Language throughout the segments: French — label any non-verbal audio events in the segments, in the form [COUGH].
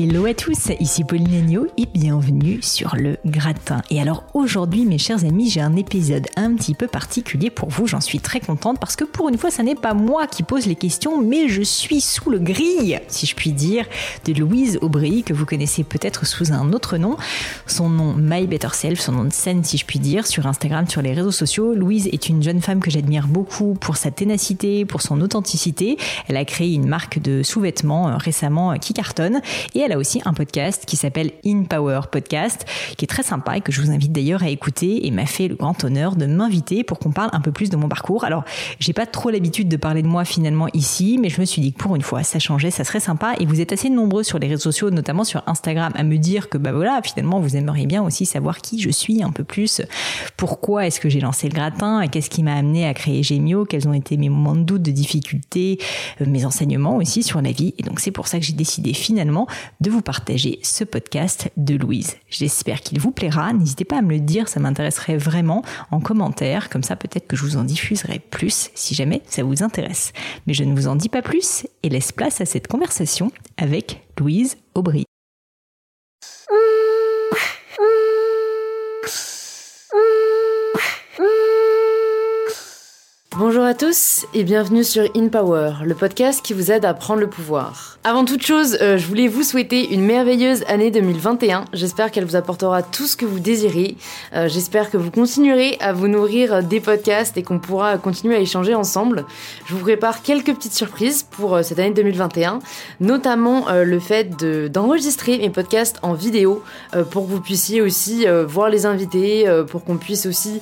Hello à tous, ici Pauline Agneau et bienvenue sur le gratin. Et alors aujourd'hui mes chers amis, j'ai un épisode un petit peu particulier pour vous, j'en suis très contente parce que pour une fois ce n'est pas moi qui pose les questions mais je suis sous le grille, si je puis dire, de Louise Aubry que vous connaissez peut-être sous un autre nom. Son nom My Better Self, son nom de scène si je puis dire, sur Instagram, sur les réseaux sociaux. Louise est une jeune femme que j'admire beaucoup pour sa ténacité, pour son authenticité. Elle a créé une marque de sous-vêtements euh, récemment euh, qui cartonne et elle a aussi un podcast qui s'appelle In Power Podcast, qui est très sympa et que je vous invite d'ailleurs à écouter et m'a fait le grand honneur de m'inviter pour qu'on parle un peu plus de mon parcours. Alors, j'ai pas trop l'habitude de parler de moi finalement ici, mais je me suis dit que pour une fois, ça changeait, ça serait sympa et vous êtes assez nombreux sur les réseaux sociaux, notamment sur Instagram, à me dire que bah voilà, finalement, vous aimeriez bien aussi savoir qui je suis un peu plus, pourquoi est-ce que j'ai lancé le gratin et qu'est-ce qui m'a amené à créer Gemio, quels ont été mes moments de doute, de difficulté, euh, mes enseignements aussi sur la vie? Et donc, c'est pour ça que j'ai décidé finalement de vous partager ce podcast de Louise. J'espère qu'il vous plaira. N'hésitez pas à me le dire, ça m'intéresserait vraiment en commentaire. Comme ça, peut-être que je vous en diffuserai plus si jamais ça vous intéresse. Mais je ne vous en dis pas plus et laisse place à cette conversation avec Louise Aubry. Bonjour à tous et bienvenue sur In Power, le podcast qui vous aide à prendre le pouvoir. Avant toute chose, euh, je voulais vous souhaiter une merveilleuse année 2021. J'espère qu'elle vous apportera tout ce que vous désirez. Euh, J'espère que vous continuerez à vous nourrir des podcasts et qu'on pourra continuer à échanger ensemble. Je vous prépare quelques petites surprises pour euh, cette année 2021, notamment le fait d'enregistrer mes podcasts en vidéo pour que vous puissiez aussi voir les invités, pour qu'on puisse aussi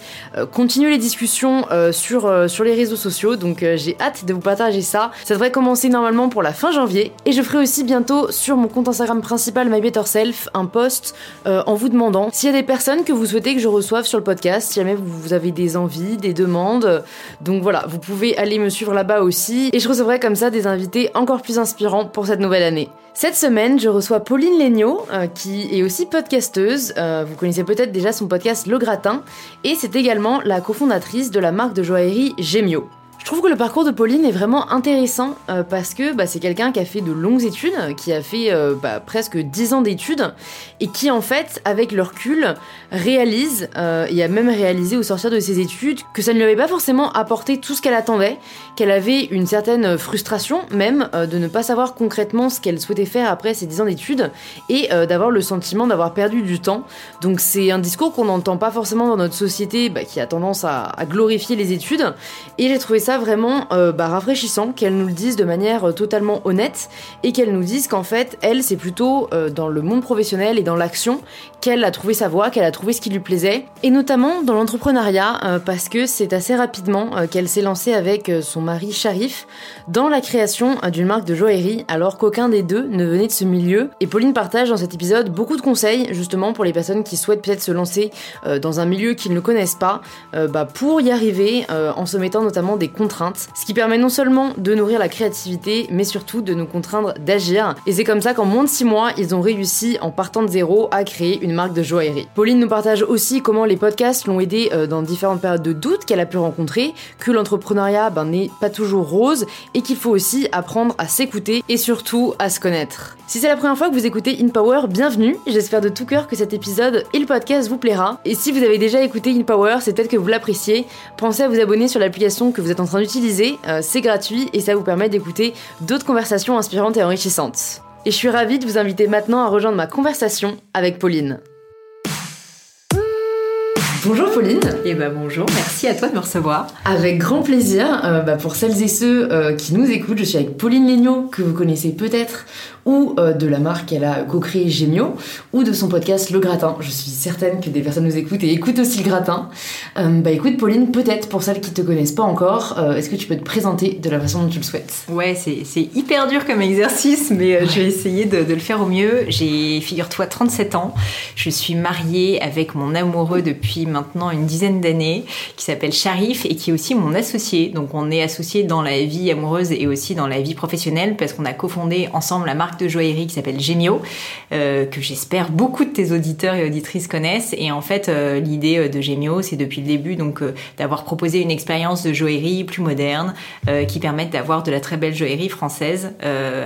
continuer les discussions sur, sur les réseaux sociaux, donc euh, j'ai hâte de vous partager ça. Ça devrait commencer normalement pour la fin janvier. Et je ferai aussi bientôt sur mon compte Instagram principal My Better Self un post euh, en vous demandant s'il y a des personnes que vous souhaitez que je reçoive sur le podcast, si jamais vous avez des envies, des demandes. Donc voilà, vous pouvez aller me suivre là-bas aussi. Et je recevrai comme ça des invités encore plus inspirants pour cette nouvelle année. Cette semaine, je reçois Pauline Legnaud, euh, qui est aussi podcasteuse. Euh, vous connaissez peut-être déjà son podcast Le Gratin. Et c'est également la cofondatrice de la marque de joaillerie Gemio. Je trouve que le parcours de Pauline est vraiment intéressant euh, parce que bah, c'est quelqu'un qui a fait de longues études, qui a fait euh, bah, presque 10 ans d'études et qui en fait, avec le recul, réalise euh, et a même réalisé au sortir de ses études que ça ne lui avait pas forcément apporté tout ce qu'elle attendait, qu'elle avait une certaine frustration même de ne pas savoir concrètement ce qu'elle souhaitait faire après ses 10 ans d'études et d'avoir le sentiment d'avoir perdu du temps. Donc c'est un discours qu'on n'entend pas forcément dans notre société bah, qui a tendance à glorifier les études et j'ai trouvé ça vraiment euh, bah, rafraîchissant qu'elle nous le dise de manière euh, totalement honnête et qu'elle nous dise qu'en fait, elle, c'est plutôt euh, dans le monde professionnel et dans l'action qu'elle a trouvé sa voie, qu'elle a trouvé ce qui lui plaisait, et notamment dans l'entrepreneuriat, parce que c'est assez rapidement qu'elle s'est lancée avec son mari Sharif dans la création d'une marque de joaillerie, alors qu'aucun des deux ne venait de ce milieu. Et Pauline partage dans cet épisode beaucoup de conseils, justement pour les personnes qui souhaitent peut-être se lancer dans un milieu qu'ils ne connaissent pas, bah, pour y arriver, en se mettant notamment des conseils ce qui permet non seulement de nourrir la créativité, mais surtout de nous contraindre d'agir. Et c'est comme ça qu'en moins de 6 mois, ils ont réussi, en partant de zéro, à créer une marque de joaillerie. Pauline nous partage aussi comment les podcasts l'ont aidé euh, dans différentes périodes de doute qu'elle a pu rencontrer, que l'entrepreneuriat ben, n'est pas toujours rose et qu'il faut aussi apprendre à s'écouter et surtout à se connaître. Si c'est la première fois que vous écoutez In Power, bienvenue. J'espère de tout cœur que cet épisode et le podcast vous plaira. Et si vous avez déjà écouté In Power, c'est peut-être que vous l'appréciez. Pensez à vous abonner sur l'application que vous êtes en train d'utiliser. Euh, c'est gratuit et ça vous permet d'écouter d'autres conversations inspirantes et enrichissantes. Et je suis ravie de vous inviter maintenant à rejoindre ma conversation avec Pauline. Bonjour Pauline. Et eh ben, bonjour, merci à toi de me recevoir. Avec grand plaisir. Euh, bah, pour celles et ceux euh, qui nous écoutent, je suis avec Pauline Legnaud, que vous connaissez peut-être ou euh, de la marque qu'elle a co-créée Gemio, ou de son podcast Le Gratin. Je suis certaine que des personnes nous écoutent et écoutent aussi Le Gratin. Euh, bah écoute Pauline, peut-être pour celles qui te connaissent pas encore, euh, est-ce que tu peux te présenter de la façon dont tu le souhaites? Ouais, c'est hyper dur comme exercice, mais je vais essayer de, de, le faire au mieux. J'ai, figure-toi, 37 ans. Je suis mariée avec mon amoureux depuis maintenant une dizaine d'années, qui s'appelle Sharif et qui est aussi mon associé. Donc on est associés dans la vie amoureuse et aussi dans la vie professionnelle parce qu'on a cofondé ensemble la marque de joaillerie qui s'appelle Gemio, euh, que j'espère beaucoup de tes auditeurs et auditrices connaissent. Et en fait, euh, l'idée euh, de Gemio, c'est depuis le début donc d'avoir proposé une expérience de joaillerie plus moderne, qui permette d'avoir de la très belle joaillerie française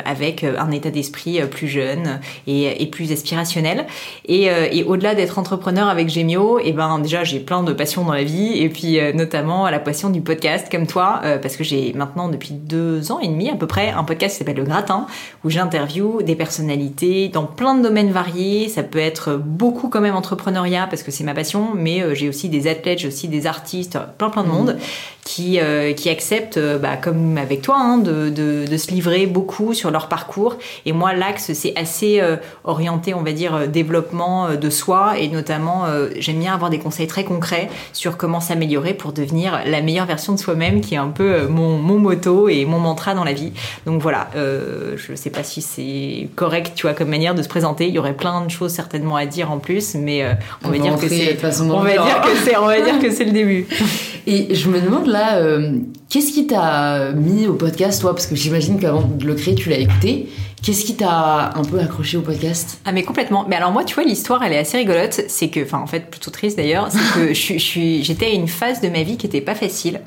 avec un état d'esprit plus jeune et, plus aspirationnel. Et, au-delà d'être entrepreneur avec Gemio, et eh ben déjà j'ai plein de passions dans la vie et puis notamment la passion du podcast comme toi, parce que j'ai maintenant depuis deux ans et demi à peu près un podcast qui s'appelle Le Gratin où des personnalités dans plein de domaines variés. Ça peut être beaucoup quand même entrepreneuriat parce que c'est ma passion, mais euh, j'ai aussi des athlètes, j'ai aussi des artistes, plein plein de mmh. monde qui, euh, qui acceptent, euh, bah, comme avec toi, hein, de, de, de, se livrer beaucoup sur leur parcours. Et moi, l'axe, c'est assez orienté, on va dire, développement de soi et notamment, j'aime bien avoir des conseils très concrets sur comment s'améliorer pour devenir la meilleure version de soi-même, qui est un peu mon, mon moto et mon mantra dans la vie. Donc voilà, je sais pas si c'est correct, tu vois, comme manière de se présenter. Il y aurait plein de choses certainement à dire en plus, mais euh, on, va dire que c'est, on va dire que c'est, on va dire que c'est le début. Et je me demande là, euh, qu'est-ce qui t'a mis au podcast, toi, parce que j'imagine qu'avant de le créer, tu l'as écouté. Qu'est-ce qui t'a un peu accroché au podcast? Ah mais complètement. Mais alors moi, tu vois, l'histoire, elle est assez rigolote. C'est que, enfin en fait, plutôt triste d'ailleurs, c'est que j'étais à une phase de ma vie qui était pas facile.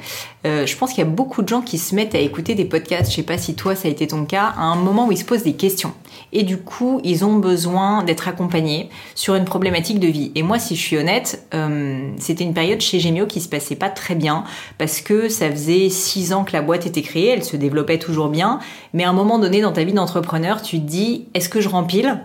Euh, je pense qu'il y a beaucoup de gens qui se mettent à écouter des podcasts. Je sais pas si toi ça a été ton cas, à un moment où ils se posent des questions. Et du coup, ils ont besoin d'être accompagnés sur une problématique de vie. Et moi, si je suis honnête, euh, c'était une période chez Gemio qui se passait pas très bien parce que ça faisait six ans que la boîte était créée, elle se développait toujours bien, mais à un moment donné dans ta vie d'entrepreneur tu te dis est-ce que je rempile?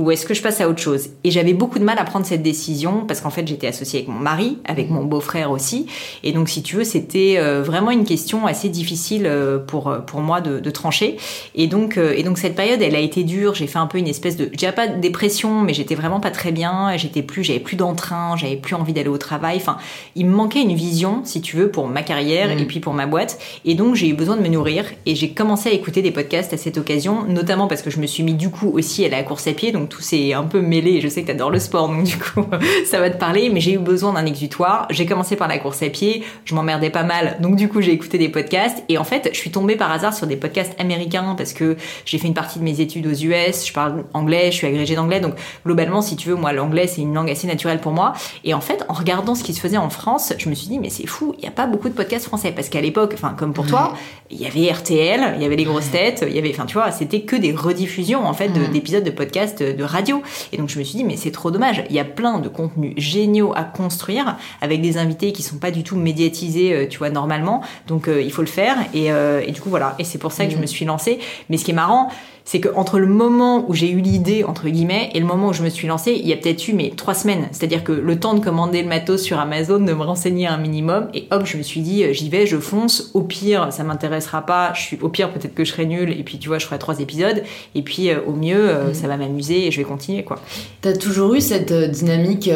Ou est-ce que je passe à autre chose? Et j'avais beaucoup de mal à prendre cette décision parce qu'en fait j'étais associée avec mon mari, avec mon beau-frère aussi, et donc si tu veux c'était euh, vraiment une question assez difficile euh, pour euh, pour moi de, de trancher. Et donc et donc cette période elle a été dure. J'ai fait un peu une espèce de, je dirais pas de dépression, mais j'étais vraiment pas très bien. J'étais plus, j'avais plus d'entrain, j'avais plus envie d'aller au travail. Enfin, il me manquait une vision, si tu veux, pour ma carrière mmh. et puis pour ma boîte. Et donc j'ai eu besoin de me nourrir et j'ai commencé à écouter des podcasts à cette occasion, notamment parce que je me suis mis du coup aussi à la course à pied, donc tout s'est un peu mêlé. Je sais que tu adores le sport, donc du coup, [LAUGHS] ça va te parler. Mais j'ai eu besoin d'un exutoire. J'ai commencé par la course à pied. Je m'emmerdais pas mal, donc du coup, j'ai écouté des podcasts. Et en fait, je suis tombée par hasard sur des podcasts américains parce que j'ai fait une partie de mes études aux US. Je parle anglais, je suis agrégée d'anglais. Donc globalement, si tu veux, moi, l'anglais, c'est une langue assez naturelle pour moi. Et en fait, en regardant ce qui se faisait en France, je me suis dit, mais c'est fou, il n'y a pas beaucoup de podcasts français. Parce qu'à l'époque, enfin, comme pour toi, il y avait RTL, il y avait les grosses têtes, il y avait, enfin, tu vois, c'était que des rediffusions, en fait, d'épisodes de, de podcasts de radio. Et donc je me suis dit, mais c'est trop dommage. Il y a plein de contenus géniaux à construire avec des invités qui sont pas du tout médiatisés, euh, tu vois, normalement. Donc euh, il faut le faire. Et, euh, et, du coup, voilà. Et c'est pour ça que je me suis lancée. Mais ce qui est marrant, c'est que entre le moment où j'ai eu l'idée entre guillemets et le moment où je me suis lancée, il y a peut-être eu mais trois semaines. C'est-à-dire que le temps de commander le matos sur Amazon, de me renseigner un minimum, et hop, je me suis dit j'y vais, je fonce. Au pire, ça m'intéressera pas. Je suis au pire peut-être que je serai nulle et puis tu vois, je ferai trois épisodes. Et puis euh, au mieux, euh, mm. ça va m'amuser et je vais continuer quoi. T'as toujours eu cette euh, dynamique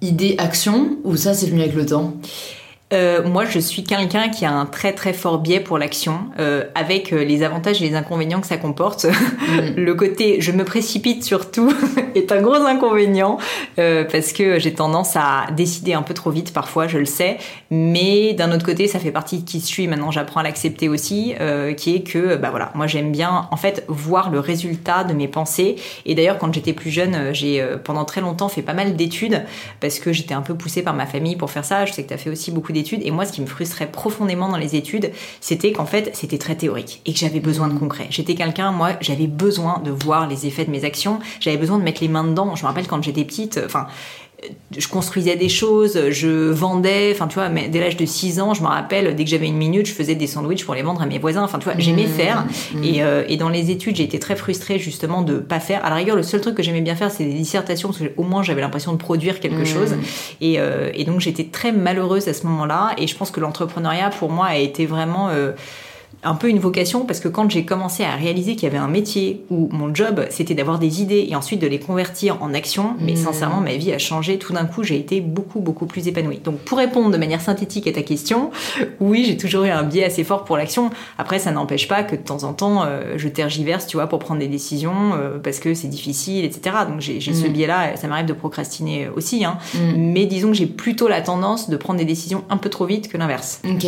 idée action ou ça c'est venu avec le temps? Euh, moi, je suis quelqu'un qui a un très très fort biais pour l'action, euh, avec euh, les avantages et les inconvénients que ça comporte. [LAUGHS] Mm. le côté je me précipite surtout [LAUGHS] est un gros inconvénient euh, parce que j'ai tendance à décider un peu trop vite parfois, je le sais. Mais d'un autre côté, ça fait partie de qui je suis. Maintenant, j'apprends à l'accepter aussi, qui est que bah voilà, moi j'aime bien en fait voir le résultat de mes pensées. Et d'ailleurs, quand j'étais plus jeune, j'ai pendant très longtemps fait pas mal d'études parce que j'étais un peu poussée par ma famille pour faire ça. Je sais que tu as fait aussi beaucoup d'études et moi, ce qui me frustrait profondément dans les études, c'était qu'en fait, c'était très théorique et que j'avais besoin de concret. J'étais quelqu'un, moi, j'avais besoin de voir les effets de mes actions. J'avais besoin de mettre les mains dedans. Je me rappelle quand j'étais petite, enfin, je construisais des choses, je vendais, enfin tu vois, dès l'âge de 6 ans, je me rappelle, dès que j'avais une minute, je faisais des sandwichs pour les vendre à mes voisins, enfin tu vois, j'aimais mmh. faire. Mmh. Et, euh, et, dans les études, j'ai été très frustrée justement de pas faire. À la rigueur, le seul truc que j'aimais bien faire, c'est des dissertations, parce qu'au moins j'avais l'impression de produire quelque mmh. chose. Et, euh, et, donc j'étais très malheureuse à ce moment-là, et je pense que l'entrepreneuriat, pour moi, a été vraiment... Euh, un peu une vocation parce que quand j'ai commencé à réaliser qu'il y avait un métier où mon job c'était d'avoir des idées et ensuite de les convertir en action, mais mmh. sincèrement ma vie a changé. Tout d'un coup j'ai été beaucoup beaucoup plus épanouie. Donc pour répondre de manière synthétique à ta question, [LAUGHS] oui j'ai toujours eu un biais assez fort pour l'action. Après ça n'empêche pas que de temps en temps euh, je tergiverse tu vois pour prendre des décisions euh, parce que c'est difficile etc. Donc j'ai ce mmh. biais là, ça m'arrive de procrastiner aussi. Hein. Mmh. Mais disons que j'ai plutôt la tendance de prendre des décisions un peu trop vite que l'inverse. Ok.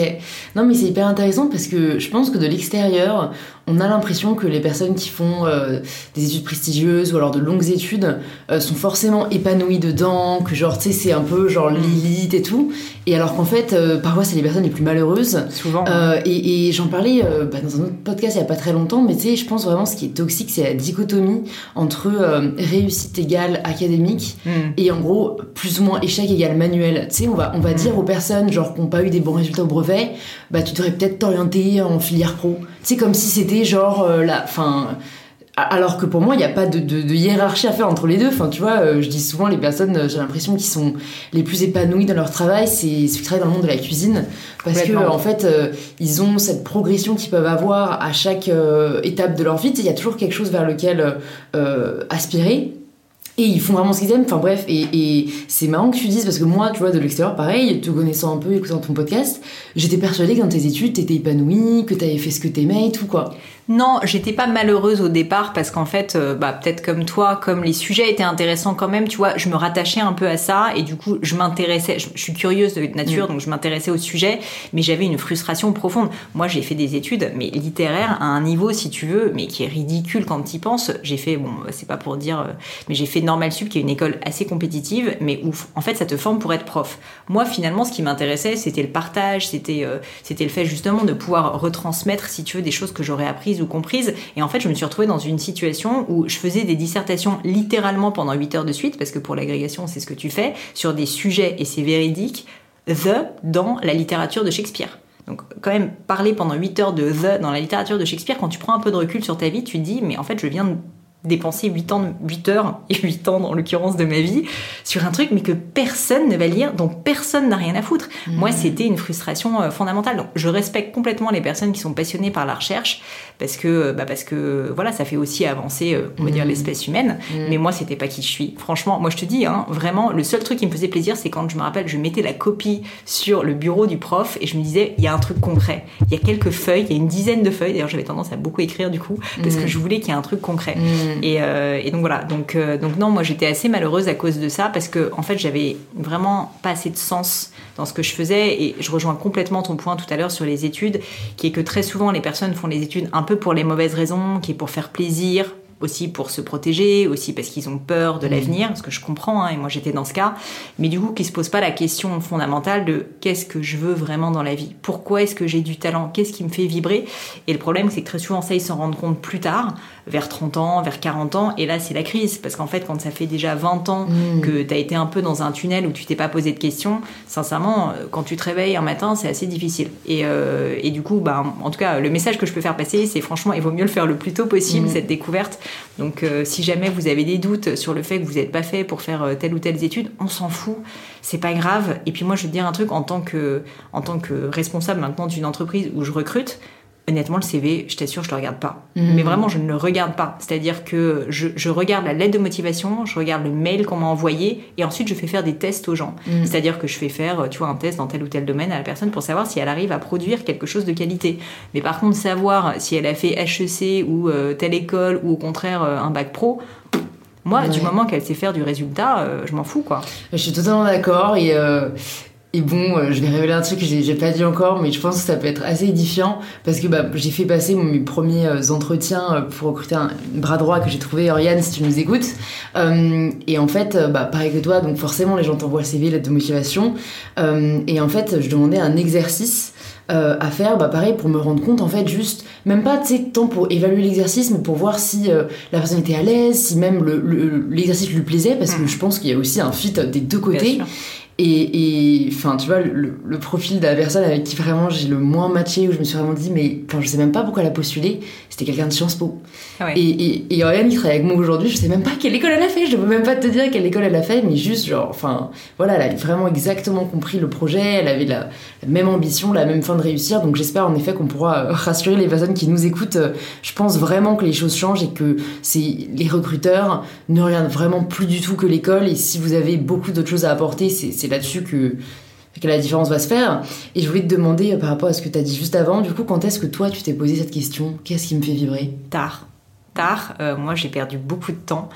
Non mais c'est hyper intéressant parce que je pense que de l'extérieur, on a l'impression que les personnes qui font euh, des études prestigieuses ou alors de longues études euh, sont forcément épanouies dedans, que genre, tu sais, c'est un peu genre mm. l'élite et tout. Et alors qu'en fait, euh, parfois, c'est les personnes les plus malheureuses. Souvent. et, j'en parlais bah, dans un autre podcast il y a pas très longtemps, mais tu sais, je pense vraiment ce qui est toxique, c'est la dichotomie entre réussite égale académique mm. et en gros, plus ou moins échec égale manuel. Tu sais, on va, on va mm. dire aux personnes genre qui n'ont pas eu des bons résultats au brevet, bah tu devrais peut-être t'orienter en filière pro. C'est comme si c'était genre euh, la. Fin, alors que pour moi, il n'y a pas de, hiérarchie à faire entre les deux. Enfin, tu vois, euh, je dis souvent, les personnes, euh, j'ai l'impression, qui sont les plus épanouies dans leur travail, c'est ceux qui travaillent dans le monde de la cuisine. Parce que, en fait, ils ont cette progression qu'ils peuvent avoir à chaque étape de leur vie. Il y a toujours quelque chose vers lequel aspirer. Et ils font vraiment ce qu'ils aiment. Enfin bref, et, c'est marrant que tu dises parce que moi, tu vois, de l'extérieur, pareil, te connaissant un peu, écoutant ton podcast, j'étais persuadée que dans tes études, t'étais épanouie, que t'avais fait ce que t'aimais et tout quoi. Non, j'étais pas malheureuse au départ parce qu'en fait, euh, bah, peut-être comme toi, comme les sujets étaient intéressants quand même, tu vois, je me rattachais un peu à ça et du coup, je m'intéressais, je, suis curieuse de nature, mm. donc je m'intéressais au sujet, mais j'avais une frustration profonde. Moi, j'ai fait des études, mais littéraires à un niveau, si tu veux, mais qui est ridicule quand tu y penses. J'ai fait, bon, c'est pas pour dire, euh, mais j'ai fait Normal Sup, qui est une école assez compétitive, mais ouf. En fait, ça te forme pour être prof. Moi, finalement, ce qui m'intéressait, c'était le partage, c'était, euh, c'était le fait justement de pouvoir retransmettre, si tu veux, des choses que j'aurais apprises ou comprises. Et en fait, je me suis retrouvée dans une situation où je faisais des dissertations littéralement pendant 8 heures de suite, parce que pour l'agrégation, c'est ce que tu fais, sur des sujets, et c'est véridique, the dans la littérature de Shakespeare. Donc quand même, parler pendant 8 heures de the dans la littérature de Shakespeare, quand tu prends un peu de recul sur ta vie, tu te dis, mais en fait, je viens de dépenser 8 ans, 8 heures, [LAUGHS] et 8 ans dans l'occurrence de ma vie, sur un truc, mais que personne ne va lire, dont personne n'a rien à foutre. Mmh. Moi, c'était une frustration euh, fondamentale. Donc, je respecte complètement les personnes qui sont passionnées par la recherche, parce que, euh, bah, parce que, voilà, ça fait aussi avancer, euh, on va dire, mmh. l'espèce humaine. Mmh. Mais moi, c'était pas qui je suis. Franchement, moi, je te dis, hein, vraiment, le seul truc qui me faisait plaisir, c'est quand je me rappelle, je mettais la copie sur le bureau du prof, et je me disais, il y a un truc concret. Il y a quelques feuilles, il y a une dizaine de feuilles. D'ailleurs, j'avais tendance à beaucoup écrire, du coup, parce que je voulais qu'il y ait un truc concret. Euh, et, donc voilà, donc, euh, donc non, moi j'étais assez malheureuse à cause de ça parce que en fait j'avais vraiment pas assez de sens dans ce que je faisais et je rejoins complètement ton point tout à l'heure sur les études, qui est que très souvent les personnes font les études un peu pour les mauvaises raisons, qui est pour faire plaisir, aussi pour se protéger, aussi parce qu'ils ont peur de mmh. l'avenir, ce que je comprends, hein, et moi j'étais dans ce cas, mais du coup qui se pose pas la question fondamentale de qu'est-ce que je veux vraiment dans la vie, pourquoi est-ce que j'ai du talent, qu'est-ce qui me fait vibrer, et le problème c'est que très souvent ça ils s'en rendent compte plus tard, vers 30 ans, vers 40 ans, et là c'est la crise, parce qu'en fait quand ça fait déjà 20 ans mmh. que tu as été un peu dans un tunnel où tu t'es pas posé de questions, sincèrement euh, quand tu te réveilles un matin c'est assez difficile, et, euh, et du coup bah, en tout cas le message que je peux faire passer c'est franchement il vaut mieux le faire le plus tôt possible, mmh. cette découverte, donc euh, si jamais vous avez des doutes sur le fait que vous n'êtes pas fait pour faire euh, telle ou telle étude, on s'en fout, c'est pas grave. Et puis moi je vais te dire un truc en tant que, en tant que responsable maintenant d'une entreprise où je recrute, Honnêtement, le CV, je t'assure, je le regarde pas. Mhm. Mais vraiment, je ne le regarde pas. C'est-à-dire que je, je regarde la lettre de motivation, je regarde le mail qu'on m'a envoyé, et ensuite je fais faire des tests aux gens. Mhm. C'est-à-dire que je fais faire, tu vois, un test dans tel ou tel domaine à la personne pour savoir si elle arrive à produire quelque chose de qualité. Mais par contre, savoir si elle a fait HEC ou euh, telle école ou au contraire euh, un bac pro, moi, Ouais. du moment qu'elle sait faire du résultat, euh, je m'en fous, quoi. Je suis totalement d'accord et, euh, et bon, euh, je vais révéler un truc que j'ai pas dit encore, mais je pense que ça peut être assez édifiant parce que bah, j'ai fait passer mes premiers euh, entretiens euh, pour recruter un bras droit que j'ai trouvé, Oriane, si tu nous écoutes. Euh, et en fait, euh, bah, pareil que toi, donc forcément les gens t'envoient le CV, lettre de motivation. Euh, et en fait, je demandais un exercice euh, à faire, bah pareil, pour me rendre compte, en fait, juste, même pas, tu sais, tant pour évaluer l'exercice, mais pour voir si euh, la personne était à l'aise, si même le- le- l'exercice lui plaisait, parce que Mhm. je pense qu'il y a aussi un fit des deux côtés. Et, et, enfin, tu vois, le, le profil de la personne avec qui vraiment j'ai le moins matché, où je me suis vraiment dit, mais enfin, je sais même pas pourquoi elle a postulé, c'était quelqu'un de Sciences Po. Ah ouais. Et, et, et Oriane qui travaille avec moi aujourd'hui, je sais même pas quelle école elle a fait, je peux même pas te dire quelle école elle a fait, mais juste, genre, enfin, voilà, elle a vraiment exactement compris le projet, elle avait la, la même ambition, la même fin de réussir, donc j'espère en effet qu'on pourra euh, [LAUGHS] rassurer les personnes qui nous écoutent. Euh, Je pense vraiment que les choses changent et que c'est les recruteurs ne regardent vraiment plus du tout que l'école, et si vous avez beaucoup d'autres choses à apporter, c'est là-dessus que la différence va se faire. Et je voulais te demander euh, par rapport à ce que tu as dit juste avant, du coup, quand est-ce que toi tu t'es posé cette question? Qu'est-ce qui me fait vibrer? Tard. Tard, euh, moi j'ai perdu beaucoup de temps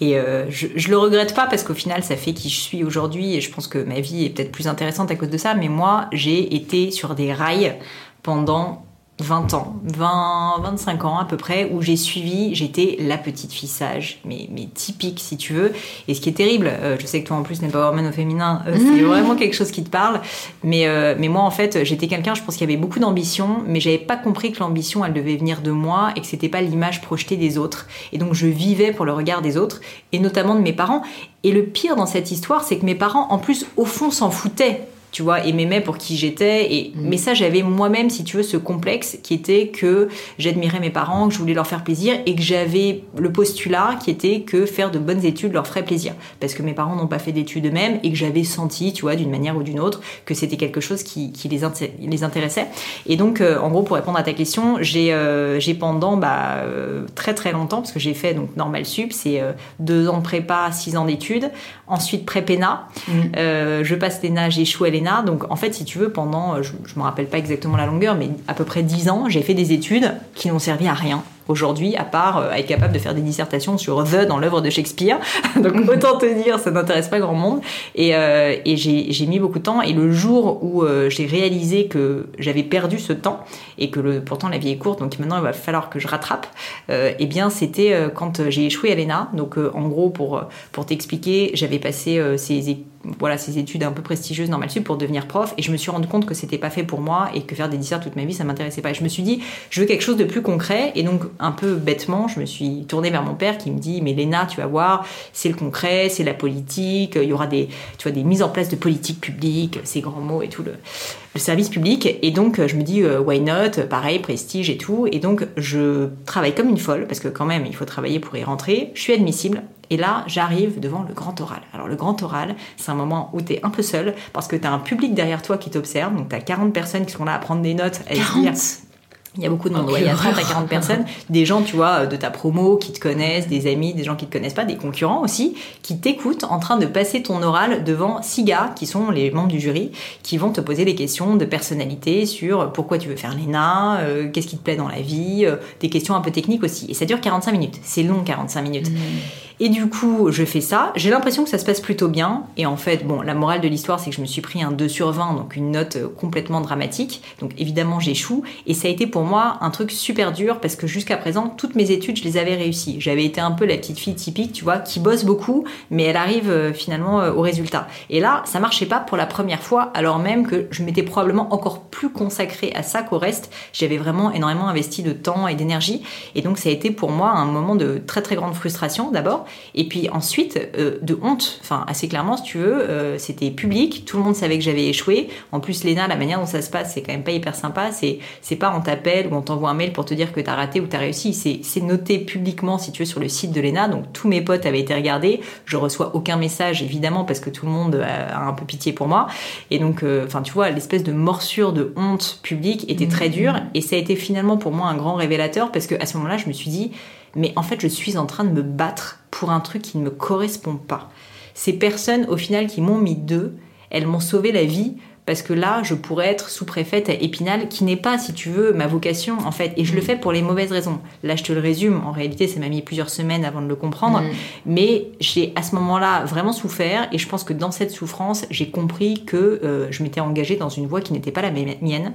et euh, je, je le regrette pas parce qu'au final ça fait qui je suis aujourd'hui et je pense que ma vie est peut-être plus intéressante à cause de ça, mais moi j'ai été sur des rails pendant 20 ans, 20, 25 ans à peu près, où j'ai suivi, j'étais la petite fille sage, mais, mais typique si tu veux. Et ce qui est terrible, euh, je sais que toi en plus n'es pas hormone au féminin, euh, c'est vraiment quelque chose qui te parle, mais, euh, mais moi en fait j'étais quelqu'un, je pense qu'il y avait beaucoup d'ambition, mais j'avais pas compris que l'ambition elle devait venir de moi et que c'était pas l'image projetée des autres. Et donc je vivais pour le regard des autres, et notamment de mes parents. Et le pire dans cette histoire, c'est que mes parents en plus au fond s'en foutaient tu vois, et m'aimaient pour qui j'étais. Et Mm. mais ça, j'avais moi-même, si tu veux, ce complexe qui était que j'admirais mes parents, que je voulais leur faire plaisir, et que j'avais le postulat qui était que faire de bonnes études leur ferait plaisir, parce que mes parents n'ont pas fait d'études eux-mêmes et que j'avais senti, tu vois, d'une manière ou d'une autre, que c'était quelque chose qui, qui les, inté- les intéressait. Et donc, euh, en gros, pour répondre à ta question, j'ai euh, pendant bah, euh, très très longtemps, parce que j'ai fait donc normal sup, c'est euh, deux ans de prépa, six ans d'études, ensuite pré-péna. Euh, je passe l'ENA, j'échoue à l'ENA. Donc en fait, si tu veux, pendant, euh, je, je me rappelle pas exactement la longueur, mais à peu près 10 ans, j'ai fait des études qui n'ont servi à rien aujourd'hui, à part euh, être capable de faire des dissertations sur The dans l'œuvre de Shakespeare. [LAUGHS] Donc autant te dire, ça n'intéresse pas grand monde. Et, euh, et j'ai mis beaucoup de temps. Et le jour où euh, j'ai réalisé que j'avais perdu ce temps et que le, pourtant la vie est courte, donc maintenant il va falloir que je rattrape, eh bien c'était quand j'ai échoué à l'ENA. Donc en gros, pour, pour t'expliquer, j'avais passé ces, voilà, ces études un peu prestigieuses normal sup pour devenir prof et je me suis rendu compte que c'était pas fait pour moi et que faire des disserts toute ma vie ça m'intéressait pas. Et je me suis dit, je veux quelque chose de plus concret et donc un peu bêtement, je me suis tournée vers mon père qui me dit, mais Léna, tu vas voir, c'est le concret, c'est la politique, il y aura des, tu vois, des mises en place de politique publique, ces grands mots et tout le, service public. Et donc, je me dis, euh, why not? Pareil, prestige et tout. Et donc, je travaille comme une folle, parce que quand même, il faut travailler pour y rentrer. Je suis admissible. Et là, j'arrive devant le grand oral. Alors, le grand oral, c'est un moment où tu es un peu seul, parce que tu as un public derrière toi qui t'observe. Donc, tu as 40 personnes qui sont là à prendre des notes, à se 40? dire, il y a beaucoup de monde, Oh, ouais, il y a quelle 30 à horreur. 40 personnes, des gens, tu vois, de ta promo qui te connaissent, des amis, des gens qui te connaissent pas, des concurrents aussi, qui t'écoutent en train de passer ton oral devant six gars qui sont les membres du jury, qui vont te poser des questions de personnalité sur pourquoi tu veux faire l'ENA, euh, qu'est-ce qui te plaît dans la vie, euh, des questions un peu techniques aussi. Et ça dure 45 minutes. C'est long 45 minutes. Et du coup, je fais ça. J'ai l'impression que ça se passe plutôt bien. Et en fait, bon, la morale de l'histoire, c'est que je me suis pris un 2 sur 20, donc une note euh, complètement dramatique. Donc évidemment, j'échoue. Et ça a été pour moi un truc super dur parce que jusqu'à présent, toutes mes études, je les avais réussies. J'avais été un peu la petite fille typique, tu vois, qui bosse beaucoup, mais elle arrive euh, finalement euh, au résultat. Et là, ça marchait pas pour la première fois, alors même que je m'étais probablement encore plus consacrée à ça qu'au reste. J'avais vraiment énormément investi de temps et d'énergie. Et donc, ça a été pour moi un moment de très très grande frustration d'abord. Et puis ensuite, euh, de honte, enfin assez clairement, si tu veux, euh, c'était public, tout le monde savait que j'avais échoué. En plus, Léna, la manière dont ça se passe, c'est quand même pas hyper sympa. C'est c'est pas on t'appelle ou on t'envoie un mail pour te dire que t'as raté ou t'as réussi. C'est c'est noté publiquement, si tu veux, sur le site de Léna. Donc tous mes potes avaient été regardés. Je reçois aucun message, évidemment, parce que tout le monde a un peu pitié pour moi. Et donc, euh, enfin, tu vois, l'espèce de morsure de honte publique était très Mmh. dure. Et ça a été finalement pour moi un grand révélateur parce que à ce moment-là, je me suis dit, mais en fait, je suis en train de me battre pour un truc qui ne me correspond pas. Ces personnes, au final, qui m'ont mis deux, elles m'ont sauvé la vie parce que là, je pourrais être sous-préfète à Épinal, qui n'est pas, si tu veux, ma vocation, en fait. Et je le fais pour les mauvaises raisons. Là, je te le résume. En réalité, ça m'a mis plusieurs semaines avant de le comprendre. Mm. Mais j'ai, à ce moment-là, vraiment souffert. Et je pense que dans cette souffrance, j'ai compris que euh, je m'étais engagée dans une voie qui n'était pas la mi- mienne.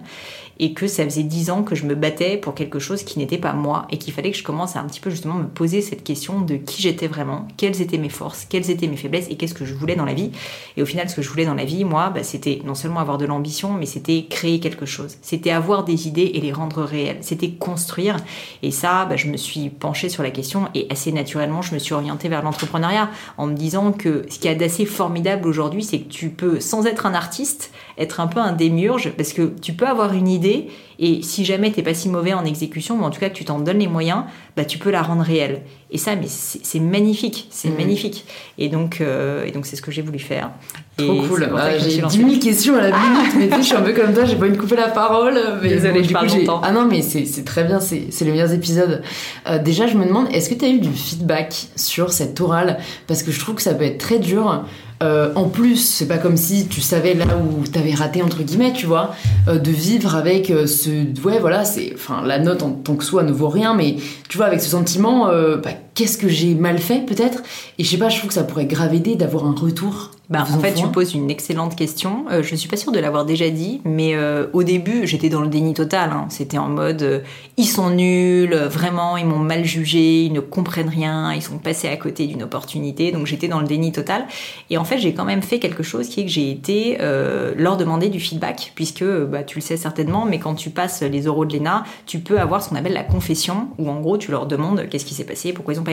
Et que ça faisait dix ans que je me battais pour quelque chose qui n'était pas moi. Et qu'il fallait que je commence à un petit peu, justement, me poser cette question de qui j'étais vraiment, quelles étaient mes forces, quelles étaient mes faiblesses? Et qu'est-ce que je voulais dans la vie? Et au final, ce que je voulais dans la vie, moi, bah, c'était non seulement avoir de l'ambition, mais c'était créer quelque chose. C'était avoir des idées et les rendre réelles. C'était construire. Et ça, bah, je me suis penchée sur la question et assez naturellement, je me suis orientée vers l'entrepreneuriat en me disant que ce qu'il y a d'assez formidable aujourd'hui, c'est que tu peux, sans être un artiste, être un peu un démiurge parce que tu peux avoir une idée et si jamais t'es pas si mauvais en exécution, ou en tout cas que tu t'en donnes les moyens, bah tu peux la rendre réelle. Et ça, mais c'est magnifique, c'est Mhm. magnifique. Et donc, euh, et donc c'est ce que j'ai voulu faire. Trop Et cool. Ah, je j'ai lancée. 10 000 questions à la minute, mais tu sais, je suis un peu comme toi, j'ai pas envie de couper la parole. Mais Désolée, je du parle longtemps. Ah non, mais c'est très bien, c'est c'est les meilleurs épisodes. Euh, déjà, je me demande, est-ce que tu as eu du feedback sur cette orale? Parce que je trouve que ça peut être très dur. Euh, en plus, c'est pas comme si tu savais là où t'avais raté entre guillemets, tu vois, euh, de vivre avec euh, ce, ouais, voilà, c'est, enfin, la note en tant que soi ne vaut rien, mais tu vois, avec ce sentiment, bah, qu'est-ce que j'ai mal fait peut-être Et je sais pas, je trouve que ça pourrait grave aider d'avoir un retour. Bah, en fait, tu poses une excellente question. Euh, je suis pas sûre de l'avoir déjà dit, mais euh, au début, j'étais dans le déni total. hein. C'était en mode, euh, ils sont nuls, euh, vraiment, ils m'ont mal jugé, ils ne comprennent rien, ils sont passés à côté d'une opportunité. Donc j'étais dans le déni total. Et en fait, j'ai quand même fait quelque chose qui est que j'ai été leur demander du feedback, puisque bah, tu le sais certainement, mais quand tu passes les oraux de l'ENA, tu peux avoir ce qu'on appelle la confession, où en gros, tu leur demandes qu'est-ce qui s'est passé, pourquoi ils ont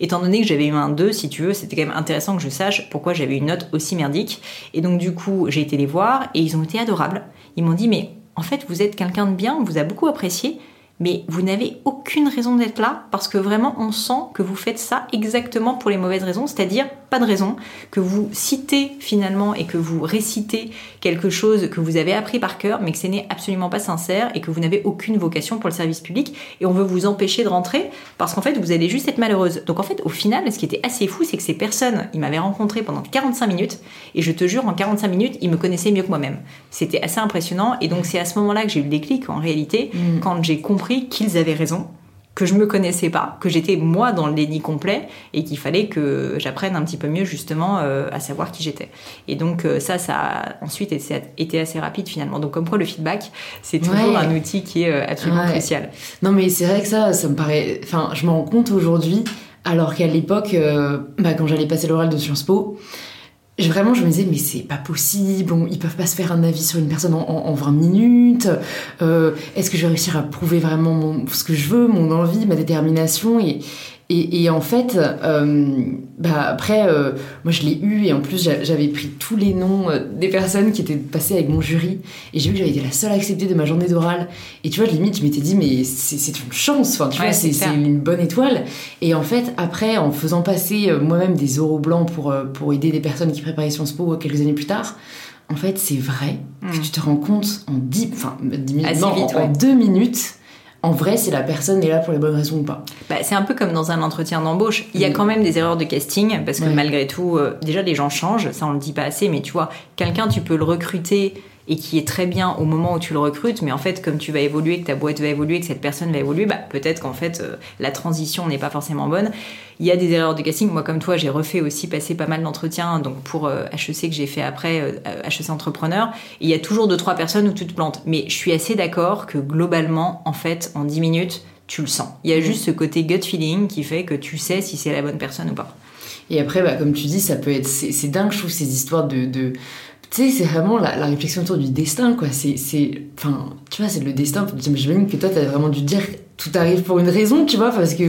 Étant donné que j'avais eu un 2, si tu veux, c'était quand même intéressant que je sache pourquoi j'avais une note aussi merdique. Et donc, du coup, j'ai été les voir et ils ont été adorables. Ils m'ont dit, mais en fait, vous êtes quelqu'un de bien, on vous a beaucoup apprécié, mais vous n'avez aucune raison d'être là parce que vraiment, on sent que vous faites ça exactement pour les mauvaises raisons, c'est-à-dire pas de raison, que vous citez finalement et que vous récitez quelque chose que vous avez appris par cœur, mais que ce n'est absolument pas sincère et que vous n'avez aucune vocation pour le service public et on veut vous empêcher de rentrer parce qu'en fait, vous allez juste être malheureuse. Donc en fait, au final, ce qui était assez fou, c'est que ces personnes, ils m'avaient rencontré pendant 45 minutes et je te jure, en 45 minutes, ils me connaissaient mieux que moi-même. C'était assez impressionnant et donc c'est à ce moment-là que j'ai eu le déclic en réalité, Mm. quand j'ai compris qu'ils avaient raison que je me connaissais pas, que j'étais moi dans le déni complet et qu'il fallait que j'apprenne un petit peu mieux justement euh, à savoir qui j'étais. Et donc euh, ça, ça a ensuite été, assez rapide finalement. Donc comme quoi le feedback, c'est toujours Ouais. un outil qui est euh, absolument Ouais. crucial. Non, mais c'est vrai que ça, ça me paraît. Enfin, je m'en rends compte aujourd'hui, alors qu'à l'époque, euh, bah, quand j'allais passer l'oral de Sciences Po, vraiment, je me disais, mais c'est pas possible, ils peuvent pas se faire un avis sur une personne en, en- en 20 minutes. euh, Est-ce que je vais réussir à prouver vraiment ce que je veux, mon envie, ma détermination? Et, et, et en fait, euh, bah après, euh, moi je l'ai eu et en plus j'a- j'avais pris tous les noms euh, des personnes qui étaient passées avec mon jury et j'ai vu que j'avais été la seule acceptée de ma journée d'oral. Et tu vois, limite, je m'étais dit, mais c'est une chance, enfin, tu Ouais, vois, c'est une bonne étoile. Et en fait, après, en faisant passer euh, moi-même des oraux blancs pour, euh, pour aider des personnes qui préparaient Sciences Po quelques années plus tard, en fait, c'est vrai que Mm. tu te rends compte en 10, enfin, 10 minutes, Assez non, vite, en, ouais. 2 minutes, en vrai, si la personne est là pour les bonnes raisons ou pas. Bah, c'est un peu comme dans un entretien d'embauche. Il y a Mm. quand même des erreurs de casting parce que Ouais. malgré tout, euh, déjà les gens changent, ça on le dit pas assez, mais tu vois, quelqu'un tu peux le recruter et qui est très bien au moment où tu le recrutes, mais en fait comme tu vas évoluer, que ta boîte va évoluer, que cette personne va évoluer, bah peut-être qu'en fait euh, la transition n'est pas forcément bonne. Il y a des erreurs de casting. Moi comme toi, j'ai refait aussi passer pas mal d'entretiens donc pour euh, HEC que j'ai fait après euh, HEC entrepreneur. Il y a toujours deux trois personnes où tu te plantes, mais je suis assez d'accord que globalement en fait en 10 minutes tu le sens. Il y a juste ce côté gut feeling qui fait que tu sais si c'est la bonne personne ou pas. Et après, bah, comme tu dis, ça peut être. C'est c'est dingue, je trouve, ces histoires de. de- tu sais, c'est vraiment la, réflexion autour du destin, quoi. C'est. c'est- Enfin, tu vois, c'est le destin. J'imagine que toi, t'as vraiment dû dire tout arrive pour une raison, tu vois, parce que.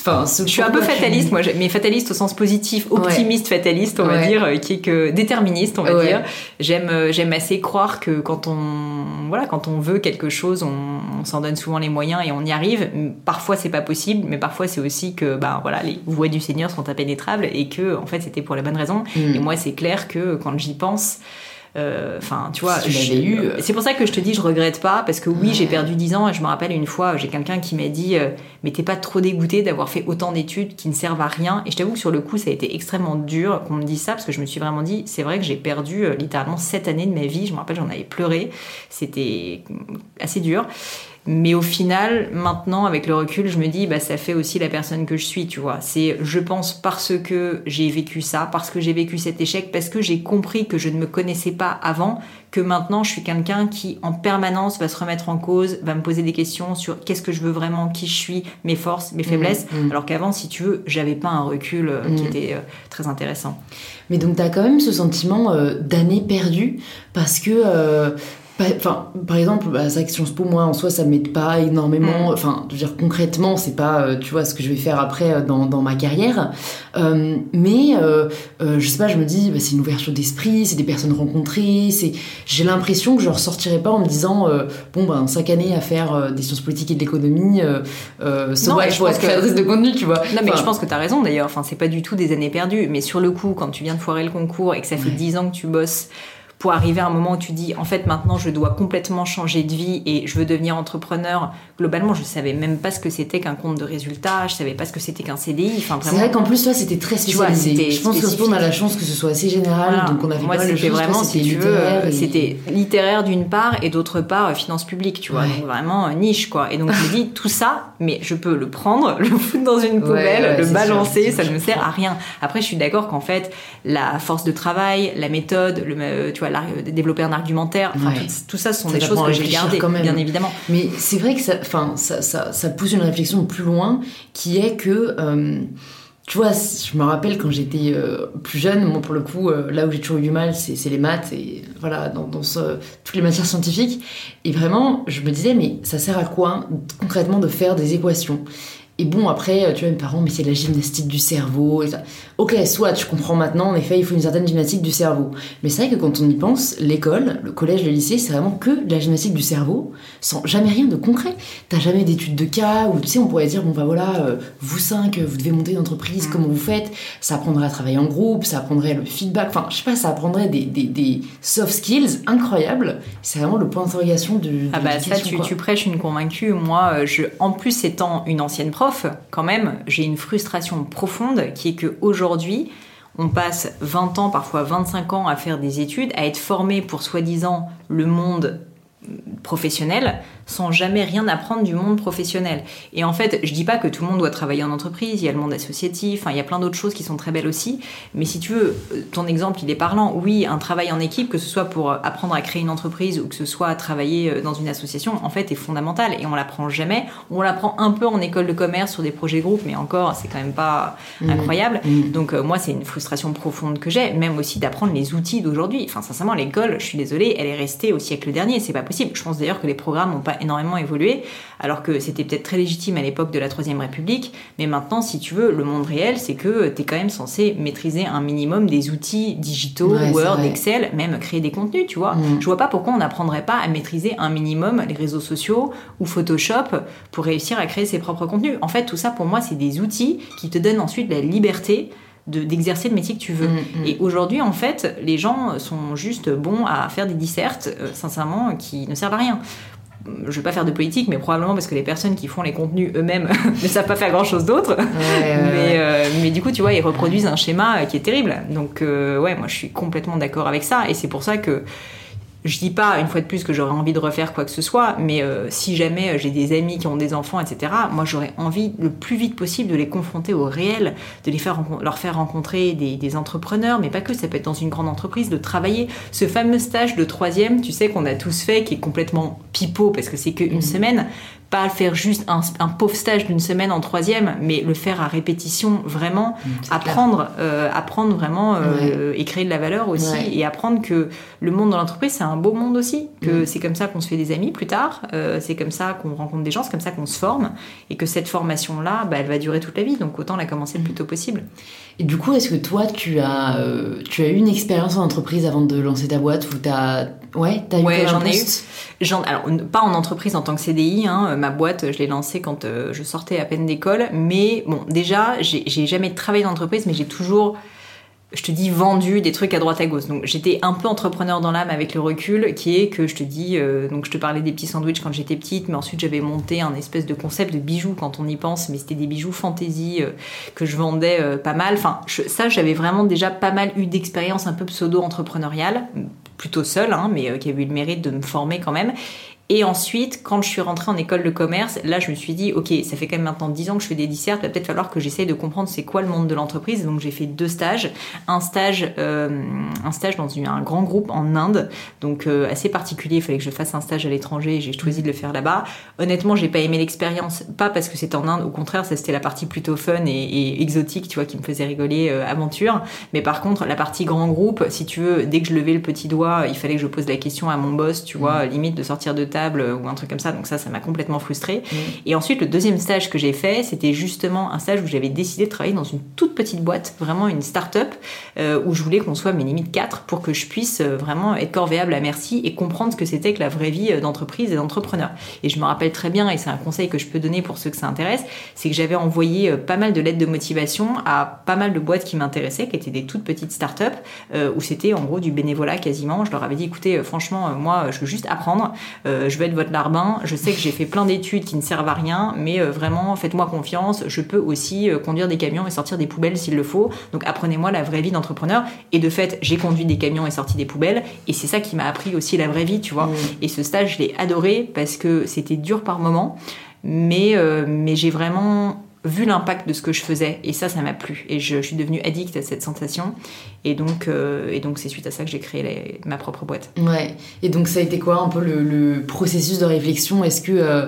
Enfin, je suis un peu fataliste, moi, mais fataliste au sens positif, optimiste, fataliste, on va dire, euh, qui est que déterministe, on va dire. J'aime, euh, j'aime assez croire que quand on, voilà, quand on veut quelque chose, on, s'en donne souvent les moyens et on y arrive. Parfois, c'est pas possible, mais parfois, c'est aussi que, ben voilà, les voies du Seigneur sont impénétrables et que, en fait, c'était pour la bonne raison. Mm. Et moi, c'est clair que quand j'y pense, enfin, tu vois, eu. Euh, c'est pour ça que je te dis, je regrette pas, parce que oui, j'ai perdu 10 ans. Et je me rappelle une fois, j'ai quelqu'un qui m'a dit, euh, mais t'es pas trop dégoûté d'avoir fait autant d'études qui ne servent à rien? Et je t'avoue que sur le coup, ça a été extrêmement dur qu'on me dise ça, parce que je me suis vraiment dit, c'est vrai que j'ai perdu littéralement 7 années de ma vie. Je me rappelle, j'en avais pleuré. C'était assez dur. Mais au final, maintenant, avec le recul, je me dis, bah, ça fait aussi la personne que je suis, tu vois. C'est, je pense, parce que j'ai vécu ça, parce que j'ai vécu cet échec, parce que j'ai compris que je ne me connaissais pas avant, que maintenant, je suis quelqu'un qui, en permanence, va se remettre en cause, va me poser des questions sur qu'est-ce que je veux vraiment, qui je suis, mes forces, mes mmh, faiblesses. Mmh. Alors qu'avant, si tu veux, j'avais pas un recul euh, qui mmh. était euh, très intéressant. Mais donc, tu as quand même ce sentiment euh, d'année perdue, parce que Enfin, par exemple, bah, ça, Sciences Po, moi, en soi, ça m'aide pas énormément. Mm. Enfin, je veux dire, concrètement, c'est pas, euh, tu vois, ce que je vais faire après euh, dans, dans ma carrière. Euh, mais, je sais pas, je me dis, bah, c'est une ouverture d'esprit, c'est des personnes rencontrées, c'est... J'ai l'impression que je ressortirai pas en me disant, bon, ben, cinq années à faire des sciences politiques et de l'économie, euh, non, ouais, je pense que... de contenu, tu vois. Non, mais je pense que t'as raison, d'ailleurs. Enfin, c'est pas du tout des années perdues. Mais sur le coup, quand tu viens de foirer le concours et que ça fait dix ans que tu bosses pour arriver à un moment où tu dis en fait maintenant je dois complètement changer de vie et je veux devenir entrepreneur. Globalement, je savais même pas ce que c'était qu'un compte de résultats, je savais pas ce que c'était qu'un CDI. Enfin, C'est vrai qu'en plus toi c'était très spécialisé. je pense que on a la chance que ce soit assez général, donc on avait Moi, c'était vraiment si tu veux, c'était littéraire d'une part et d'autre part finance publique, tu vois, donc vraiment niche quoi. Et donc je me dis [LAUGHS] tout ça, mais je peux le prendre, [LAUGHS] le foutre dans une poubelle, le balancer, ça ne me sert à rien. Après, je suis d'accord qu'en fait la force de travail, la méthode, le, tu vois développer un argumentaire. tout, ça, ce sont des choses que j'ai gardées, bien évidemment. Mais c'est vrai que ça, enfin, ça, ça, pousse une réflexion plus loin, qui est que, euh, tu vois, je me rappelle quand j'étais euh, plus jeune, moi pour le coup, euh, là où j'ai toujours eu du mal, c'est les maths et voilà, dans, dans toutes les matières scientifiques. Et vraiment, je me disais, mais ça sert à quoi concrètement de faire des équations? Et bon, après, tu vois, mes parents, mais c'est la gymnastique du cerveau. Et ça. Ok, soit je comprends maintenant, en effet, il faut une certaine gymnastique du cerveau. Mais c'est vrai que quand on y pense, l'école, le collège, le lycée, c'est vraiment que de la gymnastique du cerveau, sans jamais rien de concret. T'as jamais d'études de cas, ou tu sais, on pourrait dire, bon bah voilà, euh, vous cinq, vous devez monter une entreprise, mm. comment vous faites? Ça apprendrait à travailler en groupe, ça apprendrait le feedback, enfin, je sais pas, ça apprendrait des, des, des soft skills incroyables. C'est vraiment le point d'interrogation de, Ah bah ça, tu, tu, prêches une convaincue. Moi, je, en plus étant une ancienne prof, quand même, j'ai une frustration profonde qui est que aujourd'hui, on passe 20 ans, parfois 25 ans à faire des études, à être formé pour soi-disant le monde professionnel sans jamais rien apprendre du monde professionnel. Et en fait, je dis pas que tout le monde doit travailler en entreprise, il y a le monde associatif, il y a plein d'autres choses qui sont très belles aussi, mais si tu veux, ton exemple, il est parlant. Oui, un travail en équipe, que ce soit pour apprendre à créer une entreprise ou que ce soit travailler euh, dans une association, en fait, est fondamental et on l'apprend jamais. On l'apprend un peu en école de commerce sur des projets groupes, mais encore, c'est quand même pas mmh. incroyable. Mmh. Donc euh, moi, c'est une frustration profonde que j'ai, même aussi d'apprendre les outils d'aujourd'hui. Enfin, sincèrement, l'école, je suis désolée, elle est restée au siècle dernier, c'est pas possible. Je pense d'ailleurs que les programmes n'ont pas énormément évolué, alors que c'était peut-être très légitime à l'époque de la Troisième République. Mais maintenant, si tu veux, le monde réel, c'est que tu es quand même censé maîtriser un minimum des outils digitaux, Word, Excel, même créer des contenus, tu vois. Mm. Je vois pas pourquoi on n'apprendrait pas à maîtriser un minimum les réseaux sociaux ou Photoshop pour réussir à créer ses propres contenus. En fait, tout ça, pour moi, c'est des outils qui te donnent ensuite la liberté d'exercer le métier que tu veux. Mm, mm. Et aujourd'hui, en fait, les gens sont juste bons à faire des dissertes, euh, sincèrement, qui ne servent à rien je vais pas faire de politique, mais probablement parce que les personnes qui font les contenus eux-mêmes [LAUGHS] ne savent pas faire grand-chose d'autre. [LAUGHS] Euh, mais, du coup, tu vois, ils reproduisent un schéma qui est terrible. Donc, euh, ouais, moi, je suis complètement d'accord avec ça. Et c'est pour ça que je dis pas une fois de plus que j'aurais envie de refaire quoi que ce soit, mais euh, si jamais euh, j'ai des amis qui ont des enfants, etc., moi j'aurais envie le plus vite possible de les confronter au réel, de les faire leur faire rencontrer des, entrepreneurs, mais pas que, ça peut être dans une grande entreprise, de travailler ce fameux stage de troisième, tu sais qu'on a tous fait, qui est complètement pipeau parce que c'est qu'une une mmh. semaine, pas faire juste un, un pauvre stage d'une semaine en troisième, mais le faire à répétition vraiment, Mm, apprendre, euh, apprendre vraiment euh, et créer de la valeur aussi, Ouais. et apprendre que le monde de l'entreprise c'est un beau monde aussi, que Mm. c'est comme ça qu'on se fait des amis plus tard, euh, c'est comme ça qu'on rencontre des gens, c'est comme ça qu'on se forme, et que cette formation là, bah, elle va durer toute la vie, donc autant la commencer le plus tôt possible. Et du coup, est-ce que toi, tu as, euh, tu as eu une expérience en entreprise avant de lancer ta boîte ou t'as, ouais, t'as eu Ouais, j'en ai eu. J'en- alors, pas en entreprise en tant que CDI, hein, ma boîte, je l'ai lancée quand euh, je sortais à peine d'école, mais bon, déjà, j'ai j'ai jamais travaillé dans l'entreprise, mais j'ai toujours, je te dis, vendu des trucs à droite à gauche. Donc, j'étais un peu entrepreneur dans l'âme avec le recul, qui est que je te dis, euh, donc je te parlais des petits sandwichs quand j'étais petite, mais ensuite j'avais monté un espèce de concept de bijoux quand on y pense, mais c'était des bijoux fantaisie euh, que je vendais euh, pas mal. Enfin, je- ça, j'avais vraiment déjà pas mal eu d'expérience un peu pseudo-entrepreneuriale, plutôt seule, hein, mais euh, qui avait eu le mérite de me former quand même. Et ensuite, quand je suis rentrée en école de commerce, là, je me suis dit, ok, ça fait quand même maintenant 10 ans que je fais des desserts, il va peut-être falloir que j'essaye de comprendre c'est quoi le monde de l'entreprise. Donc, j'ai fait deux stages. Un stage, euh, un stage dans une- un grand groupe en Inde, donc euh, assez particulier. Il fallait que je fasse un stage à l'étranger et j'ai choisi de le faire là-bas. Honnêtement, j'ai pas aimé l'expérience, pas parce que c'était en Inde, au contraire, ça c'était la partie plutôt fun et, et exotique, tu vois, qui me faisait rigoler, euh, aventure. Mais par contre, la partie grand groupe, si tu veux, dès que je levais le petit doigt, il fallait que je pose la question à mon boss, tu vois, limite de sortir de table ou un truc comme ça. Donc ça, ça m'a complètement frustrée. Et ensuite, le deuxième stage que j'ai fait, c'était justement un stage où j'avais décidé de travailler dans une toute petite boîte, vraiment une start-up, euh, où je voulais qu'on soit mes limites 4 pour que je puisse euh, vraiment être corvéable à merci et comprendre ce que c'était que la vraie vie euh, d'entreprise et d'entrepreneur. Et je me rappelle très bien, et c'est un conseil que je peux donner pour ceux que ça intéresse, c'est que j'avais envoyé pas mal de lettres de motivation à pas mal de boîtes qui m'intéressaient, qui étaient des toutes petites start-up, euh, où c'était en gros du bénévolat quasiment. Je leur avais dit, écoutez, franchement, moi, je veux juste apprendre, euh, je veux être votre larbin, je sais que j'ai fait plein d'études qui ne servent à rien, mais euh, vraiment, faites-moi confiance, je peux aussi euh, conduire des camions et sortir des poubelles s'il le faut, donc apprenez-moi la vraie vie d'entrepreneur. Et de fait, j'ai conduit des camions et sorti des poubelles, et c'est ça qui m'a appris aussi la vraie vie, tu vois. Mm. Et ce stage, je l'ai adoré parce que c'était dur par moments, mais, euh, mais j'ai vraiment vu l'impact de ce que je faisais et ça ça m'a plu. Et je, suis devenue addict à cette sensation. Et donc euh, et donc c'est suite à ça que j'ai créé ma propre boîte. Ouais. Et donc, ça a été quoi un peu le, processus de réflexion? Est-ce que, euh,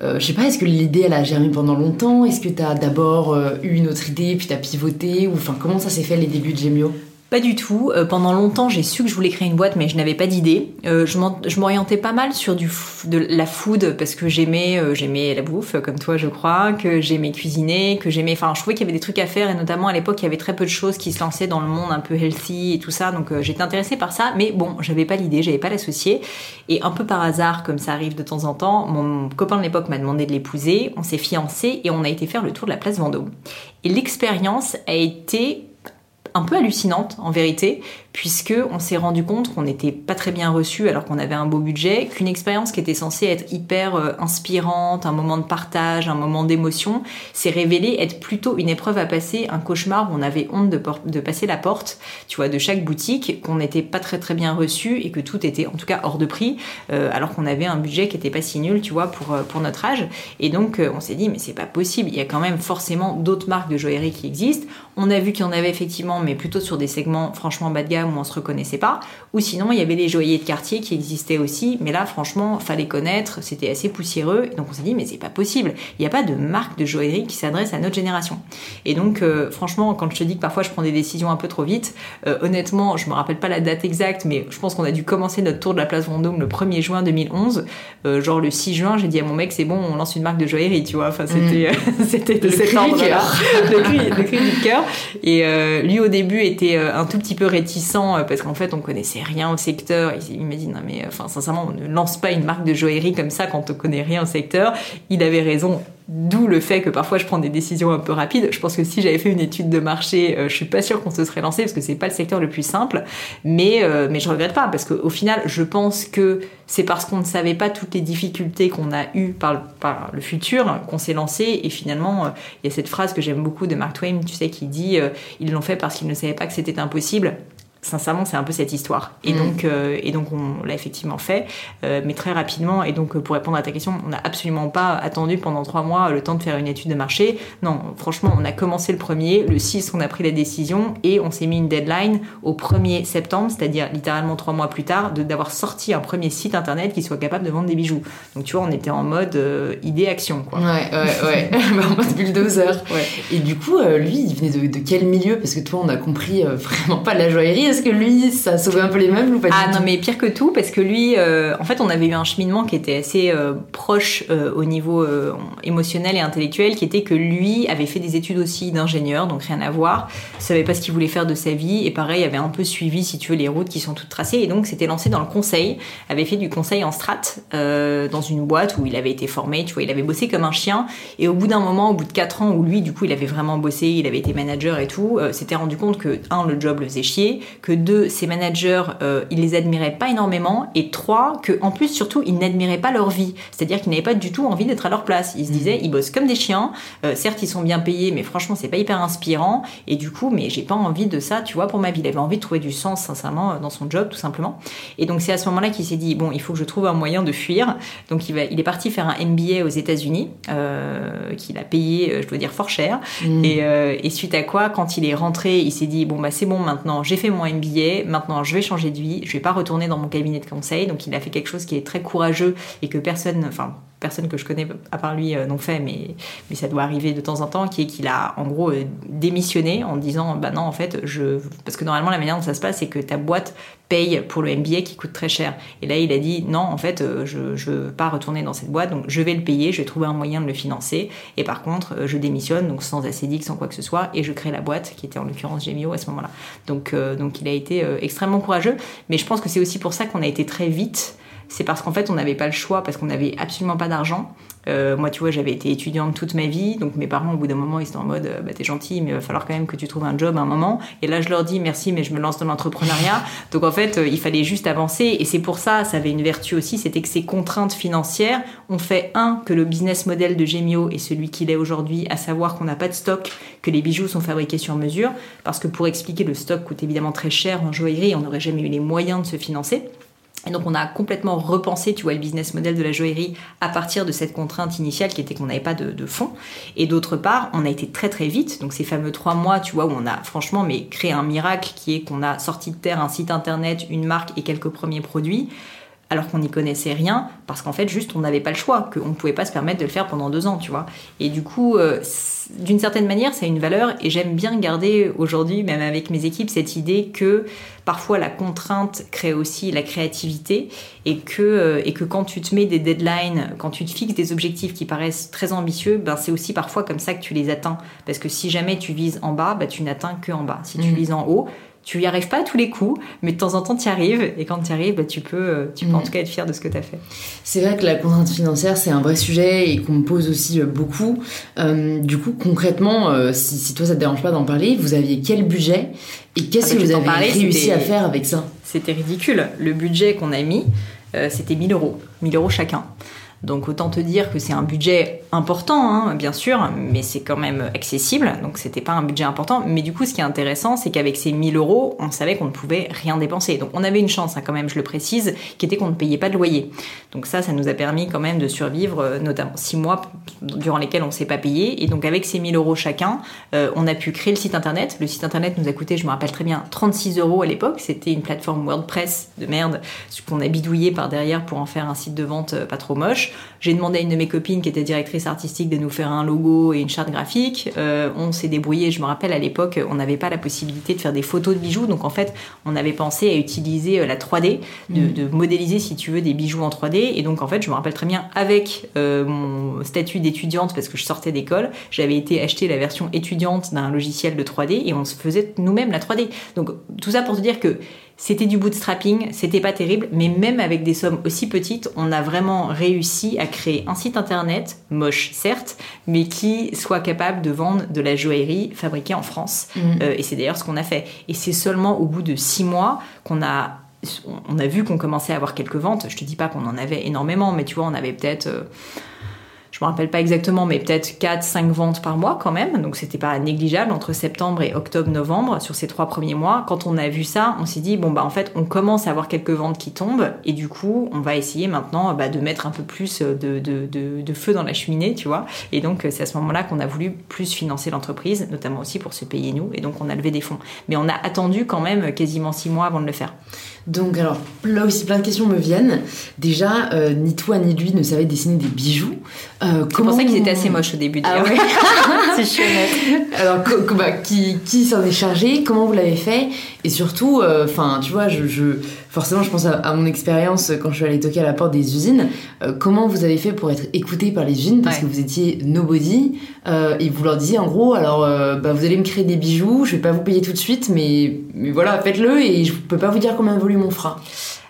euh, je sais pas, est-ce que l'idée elle a germé pendant longtemps? Est-ce que t'as d'abord euh, eu une autre idée puis t'as pivoté? Ou enfin, comment ça s'est fait les débuts de Gemio? Pas du tout. Euh, pendant longtemps, j'ai su que je voulais créer une boîte, mais je n'avais pas d'idée. Euh, je m'orientais pas mal sur du de la food parce que j'aimais euh, j'aimais la bouffe, comme toi, je crois, que j'aimais cuisiner, que j'aimais. Enfin, je trouvais qu'il y avait des trucs à faire et notamment à l'époque, il y avait très peu de choses qui se lançaient dans le monde un peu healthy et tout ça. Donc, j'étais intéressée par ça, mais bon, j'avais pas l'idée, j'avais pas l'associé. Et un peu par hasard, comme ça arrive de temps en temps, mon copain de l'époque m'a demandé de l'épouser. On s'est fiancés et on a été faire le tour de la place Vendôme. Et l'expérience a été un peu hallucinante en vérité, puisque on s'est rendu compte qu'on n'était pas très bien reçu alors qu'on avait un beau budget, qu'une expérience qui était censée être hyper euh, inspirante, un moment de partage, un moment d'émotion, s'est révélée être plutôt une épreuve à passer, un cauchemar où on avait honte de, passer la porte, tu vois, de chaque boutique, qu'on n'était pas très très bien reçu et que tout était en tout cas hors de prix, euh, alors qu'on avait un budget qui était pas si nul, tu vois, pour, euh, pour notre âge. Et donc on s'est dit mais c'est pas possible, il y a quand même forcément d'autres marques de joaillerie qui existent. On a vu qu'il y en avait effectivement, mais plutôt sur des segments franchement bas de gamme où on se reconnaissait pas. Ou sinon, il y avait les joailliers de quartier qui existaient aussi, mais là, franchement, fallait connaître, c'était assez poussiéreux. Donc on s'est dit, mais c'est pas possible. Il n'y a pas de marque de joaillerie qui s'adresse à notre génération. Et donc, euh, franchement, quand je te dis que parfois je prends des décisions un peu trop vite, euh, honnêtement, je me rappelle pas la date exacte, mais je pense qu'on a dû commencer notre tour de la place Vendôme le 1er juin 2011. Euh, genre le 6 juin, j'ai dit à mon mec, c'est bon, on lance une marque de joaillerie, tu vois. Enfin, c'était, [LAUGHS] c'était de cet ordre-là. le cri, le cri du cœur. Et lui, au début, était un tout petit peu réticent euh, parce qu'en fait, on connaissait rien au secteur. Il, m'a dit, non, mais enfin, sincèrement, on ne lance pas une marque de joaillerie comme ça quand on connaît rien au secteur. Il avait raison. D'où le fait que parfois je prends des décisions un peu rapides. Je pense que si j'avais fait une étude de marché, euh, je suis pas sûre qu'on se serait lancé parce que c'est pas le secteur le plus simple. Mais euh, mais je regrette pas parce qu'au final, je pense que c'est parce qu'on ne savait pas toutes les difficultés qu'on a eues par, le- futur qu'on s'est lancé. Et finalement, euh, il y a cette phrase que j'aime beaucoup de Mark Twain, tu sais, qui dit ils l'ont fait parce qu'ils ne savaient pas que c'était impossible. Sincèrement, c'est un peu cette histoire. Et, mm. donc, euh, et donc, on l'a effectivement fait, euh, mais très rapidement. Et donc, pour répondre à ta question, on n'a absolument pas attendu pendant trois mois le temps de faire une étude de marché. Non, franchement, on a commencé le premier, le 6, on a pris la décision et on s'est mis une deadline au 1er septembre, c'est-à-dire littéralement trois mois plus tard, d'avoir sorti un premier site internet qui soit capable de vendre des bijoux. Donc, tu vois, on était en mode euh, idée-action, quoi. Ouais, ouais, ouais. en mode bulldozer. Ouais. Et du coup, lui, il venait de, de, quel milieu? Parce que toi, on a compris vraiment pas de la joaillerie est-ce que lui, ça sauvé un peu les meubles ou pas Ah non, mais pire que tout, parce que lui, euh, en fait, on avait eu un cheminement qui était assez euh, proche euh, au niveau émotionnel et intellectuel, qui était que lui avait fait des études aussi d'ingénieur, donc rien à voir, savait pas ce qu'il voulait faire de sa vie, et pareil, avait un peu suivi, si tu veux, les routes qui sont toutes tracées, et donc s'était lancé dans le conseil, avait fait du conseil en strat dans une boîte où il avait été formé, tu vois, il avait bossé comme un chien, et au bout d'un moment, au bout de 4 ans, où lui, du coup, il avait vraiment bossé, il avait été manager et tout, s'était rendu compte que, un, le job le faisait chier, que deux, ses managers, euh, il les admirait pas énormément, et trois, que en plus surtout, ils n'admiraient pas leur vie, c'est-à-dire qu'ils n'avaient pas du tout envie d'être à leur place. Ils se disaient, ils bossent comme des chiens, euh, certes ils sont bien payés, mais franchement c'est pas hyper inspirant, et du coup, mais j'ai pas envie de ça, tu vois, pour ma vie. Il avait envie de trouver du sens, sincèrement, dans son job, tout simplement. Et donc c'est à ce moment-là qu'il s'est dit, bon, il faut que je trouve un moyen de fuir. Donc il, va, il est parti faire un MBA aux États-Unis, euh, qu'il a payé, je dois dire, fort cher. Mmh. Et, et suite à quoi, quand il est rentré, il s'est dit, bon bah c'est bon maintenant, j'ai fait mon MBA maintenant je vais changer de vie, je vais pas retourner dans mon cabinet de conseil. Donc il a fait quelque chose qui est très courageux et que personne, enfin personne que je connais à part lui euh, n'ont fait, mais, ça doit arriver de temps en temps, qui est qu'il a en gros euh, démissionné en disant bah non en fait je parce que normalement la manière dont ça se passe c'est que ta boîte paye pour le MBA qui coûte très cher. Et là il a dit non en fait euh, je je veux pas retourner dans cette boîte donc je vais le payer, je vais trouver un moyen de le financer et par contre je démissionne donc sans acédique sans quoi que ce soit et je crée la boîte qui était en l'occurrence Gemio à ce moment-là. Donc donc il a été extrêmement courageux, mais je pense que c'est aussi pour ça qu'on a été très vite c'est parce qu'en fait on n'avait pas le choix parce qu'on n'avait absolument pas d'argent. Euh, moi, tu vois, j'avais été étudiante toute ma vie, donc mes parents, au bout d'un moment, ils étaient en mode, euh, bah, t'es gentil, mais il va falloir quand même que tu trouves un job à un moment. Et là, je leur dis, merci, mais je me lance dans l'entrepreneuriat. [LAUGHS] Donc, en fait, euh, il fallait juste avancer. Et c'est pour ça, ça avait une vertu aussi, c'était que ces contraintes financières ont fait, un, que le business model de Gemio est celui qu'il est aujourd'hui, à savoir qu'on n'a pas de stock, que les bijoux sont fabriqués sur mesure. Parce que pour expliquer, le stock coûte évidemment très cher en joaillerie, on n'aurait jamais eu les moyens de se financer. Et donc on a complètement repensé, tu vois, le business model de la joaillerie à partir de cette contrainte initiale qui était qu'on n'avait pas de, de, fonds. Et d'autre part, on a été très très vite. Donc ces fameux trois mois, tu vois, où on a franchement mais créé un miracle qui est qu'on a sorti de terre un site internet, une marque et quelques premiers produits alors qu'on n'y connaissait rien, parce qu'en fait, juste, on n'avait pas le choix, qu'on ne pouvait pas se permettre de le faire pendant deux ans, tu vois. Et du coup, euh, d'une certaine manière, c'est une valeur, et j'aime bien garder aujourd'hui, même avec mes équipes, cette idée que parfois la contrainte crée aussi la créativité, et que, euh, et que quand tu te mets des deadlines, quand tu te fixes des objectifs qui paraissent très ambitieux, ben c'est aussi parfois comme ça que tu les atteins. Parce que si jamais tu vises en bas, ben tu n'atteins que en bas. Si tu mmh. vises en haut, tu y arrives pas à tous les coups, mais de temps en temps tu y arrives, et quand tu y arrives, bah, tu peux, euh, tu peux en mm. tout cas être fier de ce que tu as fait. C'est vrai que la contrainte financière, c'est un vrai sujet et qu'on me pose aussi euh, beaucoup. Euh, du coup, concrètement, si, si, toi ça te dérange pas d'en parler, vous aviez quel budget et qu'est-ce ah, que vous avez réussi à faire avec ça? C'était ridicule. Le budget qu'on a mis, c'était 1000 euros. 1000 euros chacun. Donc autant te dire que c'est un budget important, hein, bien sûr, mais c'est quand même accessible. Donc c'était pas un budget important. Mais du coup, ce qui est intéressant, c'est qu'avec ces 1000 euros, on savait qu'on ne pouvait rien dépenser. Donc on avait une chance, hein, quand même, je le précise, qui était qu'on ne payait pas de loyer. Donc ça, ça nous a permis quand même de survivre, euh, notamment six mois durant lesquels on ne s'est pas payé. Et donc avec ces 1000 euros chacun, euh, on a pu créer le site internet. Le site internet nous a coûté, je me rappelle très bien, 36 euros à l'époque. C'était une plateforme WordPress de merde qu'on a bidouillé par derrière pour en faire un site de vente euh, pas trop moche. J'ai demandé à une de mes copines qui était directrice artistique de nous faire un logo et une charte graphique. Euh, on s'est débrouillé. Je me rappelle à l'époque, on n'avait pas la possibilité de faire des photos de bijoux. Donc en fait, on avait pensé à utiliser euh, la 3D, mm. de, modéliser, si tu veux, des bijoux en 3D. Et donc en fait, je me rappelle très bien, avec euh, mon statut d'étudiante, parce que je sortais d'école, j'avais été acheter la version étudiante d'un logiciel de 3D et on se faisait nous-mêmes la 3D. Donc tout ça pour te dire que c'était du bootstrapping, c'était pas terrible, mais même avec des sommes aussi petites, on a vraiment réussi à créer un site internet, moche certes, mais qui soit capable de vendre de la joaillerie fabriquée en France. Mm. Euh, et c'est d'ailleurs ce qu'on a fait. Et c'est seulement au bout de six mois qu'on a on a vu qu'on commençait à avoir quelques ventes. Je te dis pas qu'on en avait énormément, mais tu vois, on avait peut-être euh, me rappelle pas exactement, mais peut-être 4, 5 ventes par mois quand même. Donc c'était pas négligeable entre septembre et octobre, novembre sur ces trois premiers mois. Quand on a vu ça, on s'est dit bon bah en fait on commence à avoir quelques ventes qui tombent et du coup on va essayer maintenant bah, de mettre un peu plus de, feu dans la cheminée, tu vois. Et donc c'est à ce moment-là qu'on a voulu plus financer l'entreprise, notamment aussi pour se payer nous. Et donc on a levé des fonds. Mais on a attendu quand même quasiment six mois avant de le faire. Donc alors là aussi plein de questions me viennent. Déjà, euh, ni toi ni lui ne savaient dessiner des bijoux. Euh, c'est pour ça qu'ils étaient assez moches au début. Ah ouais. [LAUGHS] c'est chouette. Alors bah, qui, qui s'en est chargé? Comment vous l'avez fait? Et surtout, euh, enfin tu vois, je, je, forcément je pense à, mon expérience quand je suis allée toquer à la porte des usines. Euh, comment vous avez fait pour être écouté par les usines? Parce que vous étiez nobody et vous leur disiez en gros alors bah, vous allez me créer des bijoux, je vais pas vous payer tout de suite, mais mais voilà faites-le et je peux pas vous dire combien volume on fera.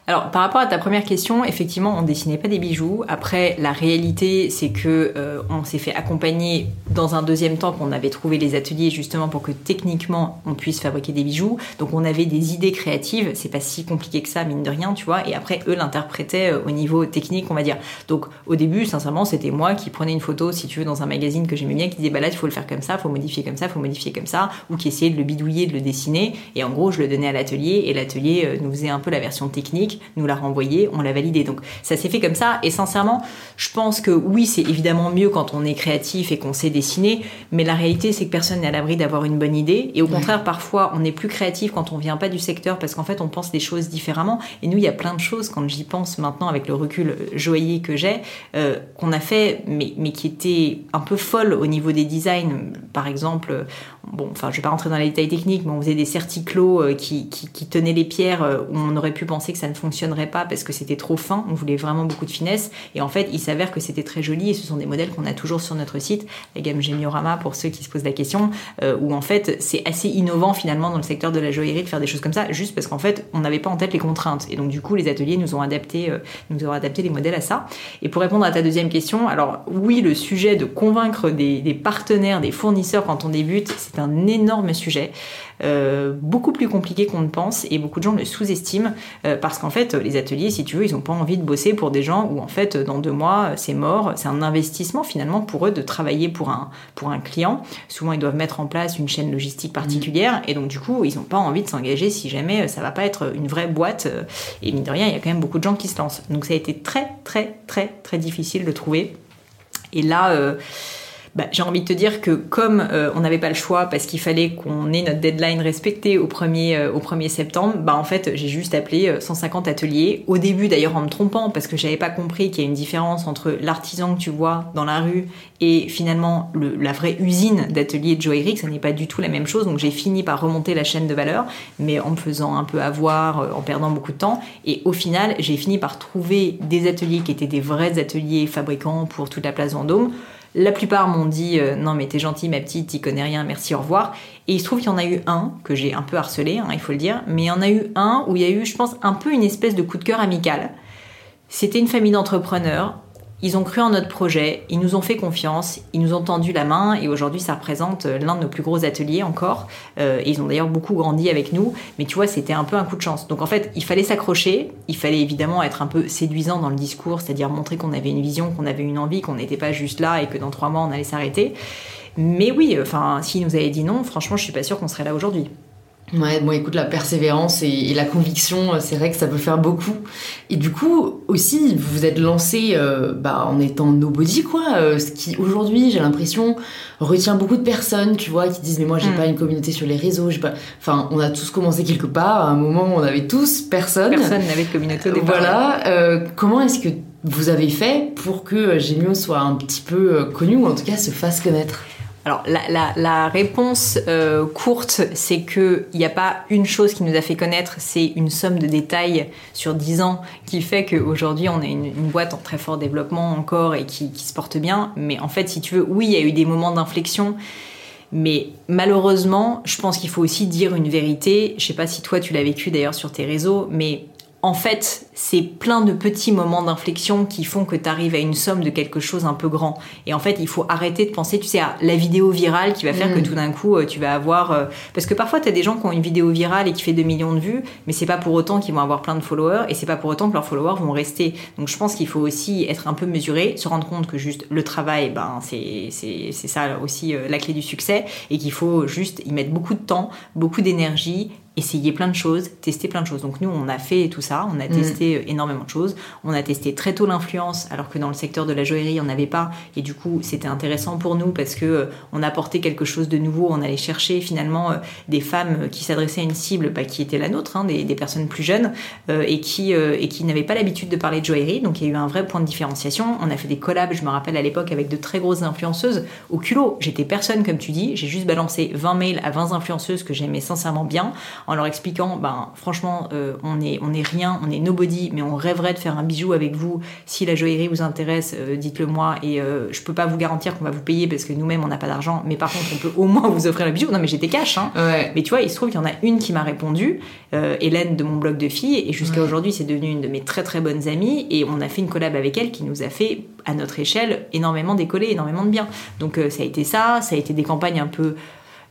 Alors, par rapport à ta première question, effectivement, on dessinait pas des bijoux. Après, la réalité, c'est que euh, on s'est fait accompagner dans un deuxième temps qu'on avait trouvé les ateliers justement pour que techniquement on puisse fabriquer des bijoux. Donc, on avait des idées créatives. C'est pas si compliqué que ça, mine de rien, tu vois. Et après, eux l'interprétaient euh, au niveau technique, on va dire. Donc, au début, sincèrement, c'était moi qui prenais une photo, si tu veux, dans un magazine que j'aimais bien, qui disait bah là, il faut le faire comme ça, faut modifier comme ça, faut modifier comme ça, ou qui essayait de le bidouiller, de le dessiner. Et en gros, je le donnais à l'atelier et l'atelier euh, nous faisait un peu la version technique nous l'a renvoyé, on l'a validé. Donc ça s'est fait comme ça. Et sincèrement, je pense que oui, c'est évidemment mieux quand on est créatif et qu'on sait dessiner, mais la réalité, c'est que personne n'est à l'abri d'avoir une bonne idée. Et au contraire, parfois, on est plus créatif quand on vient pas du secteur parce qu'en fait, on pense des choses différemment. Et nous, il y a plein de choses, quand j'y pense maintenant avec le recul joyeux que j'ai, euh, qu'on a fait, mais, mais qui étaient un peu folles au niveau des designs. Par exemple, bon, enfin, je vais pas rentrer dans les détails techniques, mais on faisait des certiclos euh, qui, qui, tenaient les pierres où on aurait pu penser que ça ne fonctionnerait pas parce que c'était trop fin. On voulait vraiment beaucoup de finesse. Et en fait, il s'avère que c'était très joli et ce sont des modèles qu'on a toujours sur notre site, la gamme Gemiorama pour ceux qui se posent la question, euh, où en fait, c'est assez innovant finalement dans le secteur de la joaillerie de faire des choses comme ça, juste parce qu'en fait, on n'avait pas en tête les contraintes. Et donc, du coup, les ateliers nous ont adapté, euh, nous ont adapté les modèles à ça. Et pour répondre à ta deuxième question, alors oui, le sujet de convaincre des, des partenaires, des fournisseurs quand on débute, c'est un énorme sujet. Euh, beaucoup plus compliqué qu'on ne pense et beaucoup de gens le sous-estiment euh, parce qu'en fait les ateliers si tu veux ils n'ont pas envie de bosser pour des gens où en fait dans deux mois c'est mort c'est un investissement finalement pour eux de travailler pour un pour un client souvent ils doivent mettre en place une chaîne logistique particulière mmh. et donc du coup ils n'ont pas envie de s'engager si jamais ça va pas être une vraie boîte et mine de rien il y a quand même beaucoup de gens qui se lancent donc ça a été très très très très difficile de trouver et là euh, bah, j'ai envie de te dire que comme euh, on n'avait pas le choix parce qu'il fallait qu'on ait notre deadline respecté au 1er, euh, au 1er septembre, bah en fait j'ai juste appelé 150 euh, ateliers. Au début d'ailleurs en me trompant parce que j'avais pas compris qu'il y a une différence entre l'artisan que tu vois dans la rue et finalement le, la vraie usine d'ateliers de joaillerie, que ça n'est pas du tout la même chose. Donc j'ai fini par remonter la chaîne de valeur, mais en me faisant un peu avoir, en perdant beaucoup de temps. Et au final j'ai fini par trouver des ateliers qui étaient des vrais ateliers fabricants pour toute la place Vendôme la plupart m'ont dit euh, non mais t'es gentil ma petite, t'y connais rien, merci, au revoir. Et il se trouve qu'il y en a eu un que j'ai un peu harcelé, hein, il faut le dire, mais il y en a eu un où il y a eu, je pense, un peu une espèce de coup de cœur amical. C'était une famille d'entrepreneurs ils ont cru en notre projet, ils nous ont fait confiance, ils nous ont tendu la main et aujourd'hui ça représente euh, l'un de nos plus gros ateliers encore. Euh, ils ont d'ailleurs beaucoup grandi avec nous, mais tu vois c'était un peu un coup de chance. Donc en fait il fallait s'accrocher, il fallait évidemment être un peu séduisant dans le discours, c'est-à-dire montrer qu'on avait une vision, qu'on avait une envie, qu'on n'était pas juste là et que dans trois mois on allait s'arrêter. Mais oui, enfin s'ils nous avaient dit non, franchement je suis pas sûre qu'on serait là aujourd'hui. Ouais, bon, écoute, la persévérance et, la conviction, euh, c'est vrai que ça peut faire beaucoup. Et du coup, aussi, vous vous êtes lancé euh, bah, en étant nobody, quoi. Euh, ce qui, aujourd'hui, j'ai l'impression, retient beaucoup de personnes, tu vois, qui disent, mais moi, j'ai mm. pas une communauté sur les réseaux, pas. Enfin, on a tous commencé quelque part. À un moment, on avait tous personne. Personne n'avait de communauté au départ. Voilà. comment est-ce que vous avez fait pour que Gemio soit un petit peu connu, ou en tout cas se fasse connaître? Alors la, réponse euh, courte, c'est qu'il n'y a pas une chose qui nous a fait connaître, c'est une somme de détails sur 10 ans qui fait qu'aujourd'hui on est une, boîte en très fort développement encore et qui, qui, se porte bien. Mais en fait, si tu veux, oui, il y a eu des moments d'inflexion. Mais malheureusement, je pense qu'il faut aussi dire une vérité. Je sais pas si toi tu l'as vécu d'ailleurs sur tes réseaux, mais en fait, c'est plein de petits moments d'inflexion qui font que tu arrives à une somme de quelque chose un peu grand. Et en fait, il faut arrêter de penser, tu sais, à la vidéo virale qui va faire que Mm. tout d'un coup, euh, tu vas avoir... euh, Parce que parfois, tu as des gens qui ont une vidéo virale et qui fait 2 millions de vues, mais c'est pas pour autant qu'ils vont avoir plein de followers, et c'est pas pour autant que leurs followers vont rester. Donc je pense qu'il faut aussi être un peu mesuré, se rendre compte que juste le travail, ben, c'est ça aussi euh, la clé du succès, et qu'il faut juste y mettre beaucoup de temps, beaucoup d'énergie, essayer plein de choses, tester plein de choses. Donc nous, on a fait tout ça, on a testé euh, énormément de choses. On a testé très tôt l'influence, alors que dans le secteur de la joaillerie, on n'avait pas. Et du coup, c'était intéressant pour nous parce que euh, on apportait quelque chose de nouveau. On allait chercher finalement euh, des femmes qui s'adressaient à une cible bah, qui était la nôtre, hein, des, personnes plus jeunes et qui et qui n'avaient pas l'habitude de parler de joaillerie. Donc il y a eu un vrai point de différenciation. On a fait des collabs, je me rappelle à l'époque avec de très grosses influenceuses au culot. J'étais personne comme tu dis. J'ai juste balancé 20 mails à 20 influenceuses que j'aimais sincèrement bien en leur expliquant, ben franchement, on est on est rien, on est nobody, mais on rêverait de faire un bijou avec vous. Si la joaillerie vous intéresse, euh, dites-le moi. Et euh, je peux pas vous garantir qu'on va vous payer parce que nous-mêmes on n'a pas d'argent, mais par contre on peut au moins vous offrir le bijou. Non mais j'étais cash, hein. Ouais. Mais tu vois, il se trouve qu'il y en a une qui m'a répondu, euh, Hélène de mon blog de filles, et jusqu'à Ouais. aujourd'hui, c'est devenu une de mes très très bonnes amies, et on a fait une collab avec elle qui nous a fait, à notre échelle, énormément décoller, énormément de bien. Donc ça a été ça, ça a été des campagnes un peu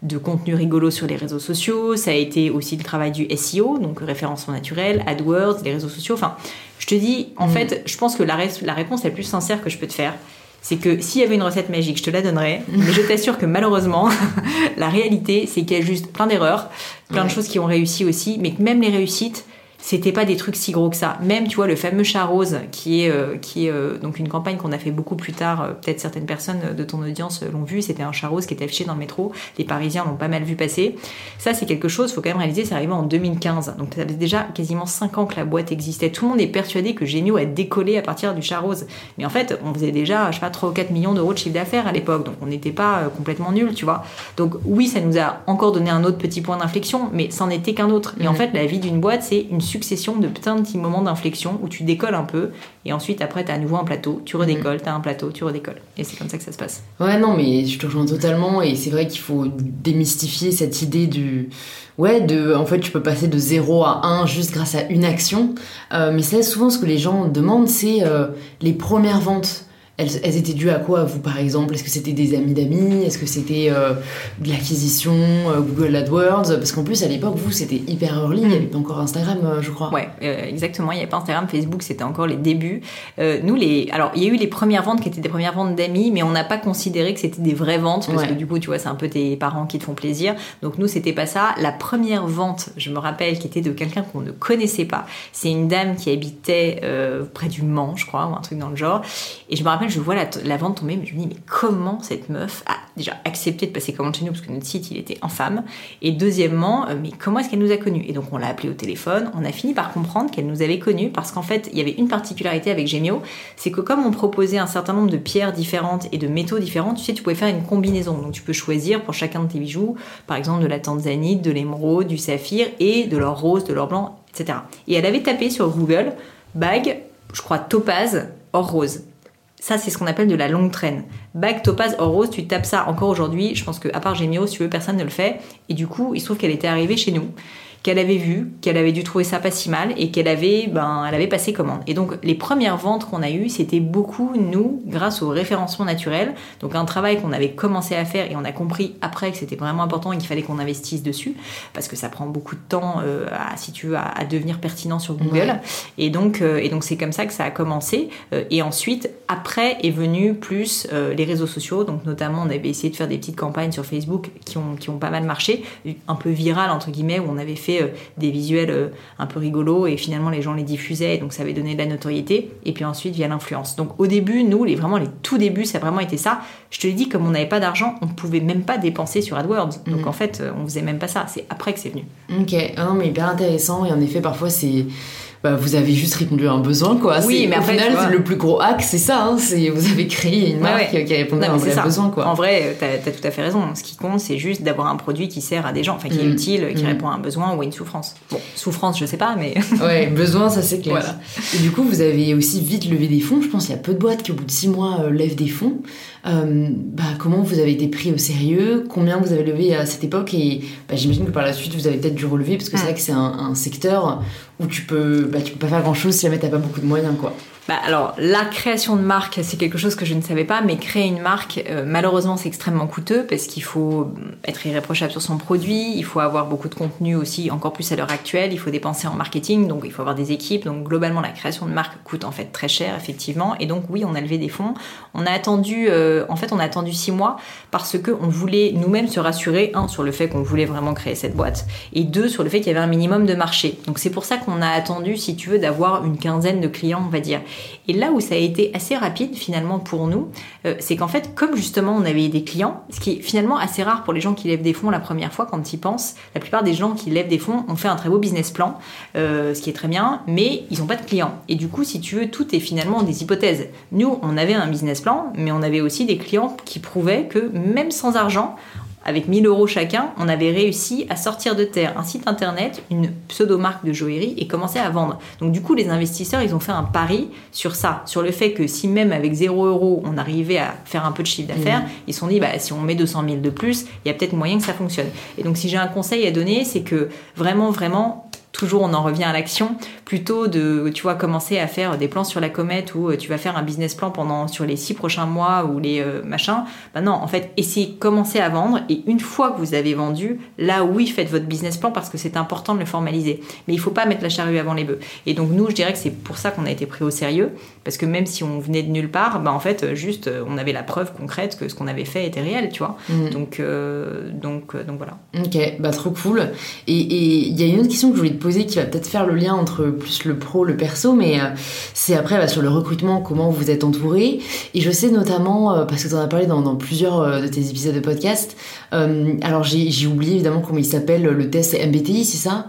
de contenu rigolo sur les réseaux sociaux, ça a été aussi le travail du SEO, donc référencement naturel, AdWords, les réseaux sociaux, enfin, je te dis, en Mm. fait, je pense que la, réponse la plus sincère que je peux te faire, c'est que s'il y avait une recette magique, je te la donnerais, mais je t'assure que malheureusement, [LAUGHS] la réalité, c'est qu'il y a juste plein d'erreurs, plein de choses qui ont réussi aussi, mais que même les réussites, c'était pas des trucs si gros que ça. Même, tu vois, le fameux chat rose, qui est, euh, qui est euh, donc une campagne qu'on a fait beaucoup plus tard, euh, peut-être certaines personnes de ton audience l'ont vu, c'était un chat rose qui était affiché dans le métro, les Parisiens l'ont pas mal vu passer. Ça, c'est quelque chose, faut quand même réaliser, c'est arrivé en 2015, donc ça fait déjà quasiment 5 ans que la boîte existait. Tout le monde est persuadé que Gemio a décollé à partir du chat rose. Mais en fait, on faisait déjà, je sais pas, 3 ou 4 millions d'euros de chiffre d'affaires à l'époque, donc on n'était pas complètement nuls, tu vois. Donc oui, ça nous a encore donné un autre petit point d'inflexion, mais c'en était qu'un autre. Et en Mhm. fait, la vie d'une boîte, c'est une succession de plein de petits moments d'inflexion où tu décolles un peu, et ensuite, après, tu as à nouveau un plateau, tu redécolles, tu as un plateau, tu redécolles. Et c'est comme ça que ça se passe. Ouais, non, mais je te rejoins totalement. Et c'est vrai qu'il faut démystifier cette idée du. Ouais, de. En fait, tu peux passer de 0 à 1 juste grâce à une action. Euh, mais c'est souvent ce que les gens demandent, c'est euh, les premières ventes. Elles, elles étaient dues à quoi, vous, par exemple? Est-ce que c'était des amis d'amis? Est-ce que c'était euh, de l'acquisition, euh, Google AdWords? Parce qu'en plus, à l'époque, vous, c'était hyper early. Il n'y avait pas encore Instagram, euh, je crois. Ouais, exactement. Il n'y avait pas Instagram, Facebook, c'était encore les débuts. Nous, les, alors, il y a eu les premières ventes qui étaient des premières ventes d'amis, mais on n'a pas considéré que c'était des vraies ventes parce Ouais. que du coup, tu vois, c'est un peu tes parents qui te font plaisir. Donc nous, c'était pas ça. La première vente, je me rappelle, qui était de quelqu'un qu'on ne connaissait pas. C'est une dame qui habitait près du Mans, je crois, ou un truc dans le genre. Et je me rappelle, je vois la, vente tomber, mais je me dis, mais comment cette meuf a déjà accepté de passer commande chez nous parce que notre site, il était infâme. Et deuxièmement, euh, mais comment est-ce qu'elle nous a connus? Et donc on l'a appelée au téléphone, on a fini par comprendre qu'elle nous avait connus parce qu'en fait, il y avait une particularité avec Gemio, c'est que comme on proposait un certain nombre de pierres différentes et de métaux différents, tu sais, tu pouvais faire une combinaison. Donc tu peux choisir pour chacun de tes bijoux, par exemple de la tanzanite, de l'émeraude, du saphir et de l'or rose, de l'or blanc, etc. Et elle avait tapé sur Google bague, je crois topaz, or rose. Ça, c'est ce qu'on appelle de la longue traîne. Bague, topaz, or rose, tu tapes ça encore aujourd'hui. Je pense que à part Gemio, si tu veux, personne ne le fait. Et du coup, il se trouve qu'elle était arrivée chez nous, qu'elle avait vu, qu'elle avait dû trouver ça pas si mal et qu'elle avait, ben, elle avait passé commande. Et donc, les premières ventes qu'on a eues, c'était beaucoup, nous, grâce au référencement naturel. Donc, un travail qu'on avait commencé à faire et on a compris après que c'était vraiment important et qu'il fallait qu'on investisse dessus parce que ça prend beaucoup de temps, euh, à, si tu veux, à, à devenir pertinent sur Google. Ouais. Et donc, euh, et donc c'est comme ça que ça a commencé. Euh, et ensuite, après est venu plus les réseaux sociaux. Donc, notamment, on avait essayé de faire des petites campagnes sur Facebook qui ont, qui ont pas mal marché, un peu virales entre guillemets, où on avait fait euh, des visuels euh, un peu rigolos et finalement les gens les diffusaient. Et donc, ça avait donné de la notoriété. Et puis ensuite, via l'influence. Donc, au début, nous, les vraiment les tout débuts, ça a vraiment été ça. Je te l'ai dit, comme on n'avait pas d'argent, on pouvait même pas dépenser sur AdWords. Donc, Mhm. en fait, euh, on faisait même pas ça. C'est après que c'est venu. Ok, ah non, mais hyper intéressant. Et en effet, parfois, c'est. Bah, vous avez juste répondu à un besoin, quoi. Oui, mais au en fait, final, le plus gros hack, c'est ça. Hein, c'est vous avez créé une marque ouais. qui répondait Non, à un vrai besoin, quoi. En vrai, t'as as tout à fait raison. Ce qui compte, c'est juste d'avoir un produit qui sert à des gens, enfin qui est Mm. utile, qui Mm. répond à un besoin ou à une souffrance. Bon, souffrance, je sais pas, mais [LAUGHS] Ouais, besoin, ça c'est clair. Voilà. Et du coup, vous avez aussi vite levé des fonds. Je pense qu'il y a peu de boîtes qui, au bout de six mois, euh, lèvent des fonds. Euh, bah, comment vous avez été pris au sérieux? Combien vous avez levé à cette époque? Et bah, j'imagine que par la suite, vous avez peut-être dû relever, parce que c'est Mm. vrai que c'est un, un secteur où tu peux, bah, tu peux pas faire grand chose si jamais t'as pas beaucoup de moyens, quoi. Bah, alors, la création de marque, c'est quelque chose que je ne savais pas, mais créer une marque, euh, malheureusement, c'est extrêmement coûteux parce qu'il faut être irréprochable sur son produit, il faut avoir beaucoup de contenu aussi, encore plus à l'heure actuelle, il faut dépenser en marketing, donc il faut avoir des équipes. Donc, globalement, la création de marque coûte en fait très cher, effectivement. Et donc, oui, on a levé des fonds. On a attendu, euh, en fait, on a attendu six mois parce qu'on voulait nous-mêmes se rassurer, un, sur le fait qu'on voulait vraiment créer cette boîte, et deux, sur le fait qu'il y avait un minimum de marché. Donc, c'est pour ça qu'on a attendu, si tu veux, d'avoir une quinzaine de clients, on va dire. Et là où ça a été assez rapide finalement pour nous, euh, c'est qu'en fait, comme justement on avait des clients, ce qui est finalement assez rare pour les gens qui lèvent des fonds la première fois quand ils pensent, la plupart des gens qui lèvent des fonds ont fait un très beau business plan, euh, ce qui est très bien, mais ils n'ont pas de clients. Et du coup, si tu veux, tout est finalement des hypothèses. Nous, on avait un business plan, mais on avait aussi des clients qui prouvaient que même sans argent, avec 1000 euros chacun, on avait réussi à sortir de terre un site internet, une pseudo-marque de joaillerie et commencer à vendre. Donc du coup, les investisseurs, ils ont fait un pari sur ça, sur le fait que si même avec 0 euros, on arrivait à faire un peu de chiffre d'affaires, mmh. ils se sont dit, bah, si on met 200 000 de plus, il y a peut-être moyen que ça fonctionne. Et donc si j'ai un conseil à donner, c'est que vraiment, vraiment, toujours on en revient à l'action, plutôt de, tu vois, commencer à faire des plans sur la comète où euh, tu vas faire un business plan pendant sur les six prochains mois ou les euh, machins. Bah non, en fait, essayez, commencer à vendre et une fois que vous avez vendu, là oui, faites votre business plan parce que c'est important de le formaliser. Mais il faut pas mettre la charrue avant les bœufs. Et donc nous, je dirais que c'est pour ça qu'on a été pris au sérieux parce que même si on venait de nulle part, bah en fait, juste, on avait la preuve concrète que ce qu'on avait fait était réel, tu vois. Mm. Donc, euh, donc, donc voilà. Ok, bah trop cool. Et il y a une autre question que je voulais te poser qui va peut-être faire le lien entre plus le pro, le perso, mais euh, c'est après bah, sur le recrutement, comment vous êtes entouré. Et je sais notamment, euh, parce que tu en as parlé dans, plusieurs euh, de tes épisodes de podcast, alors j'ai oublié évidemment comment il s'appelle, le test MBTI, c'est ça?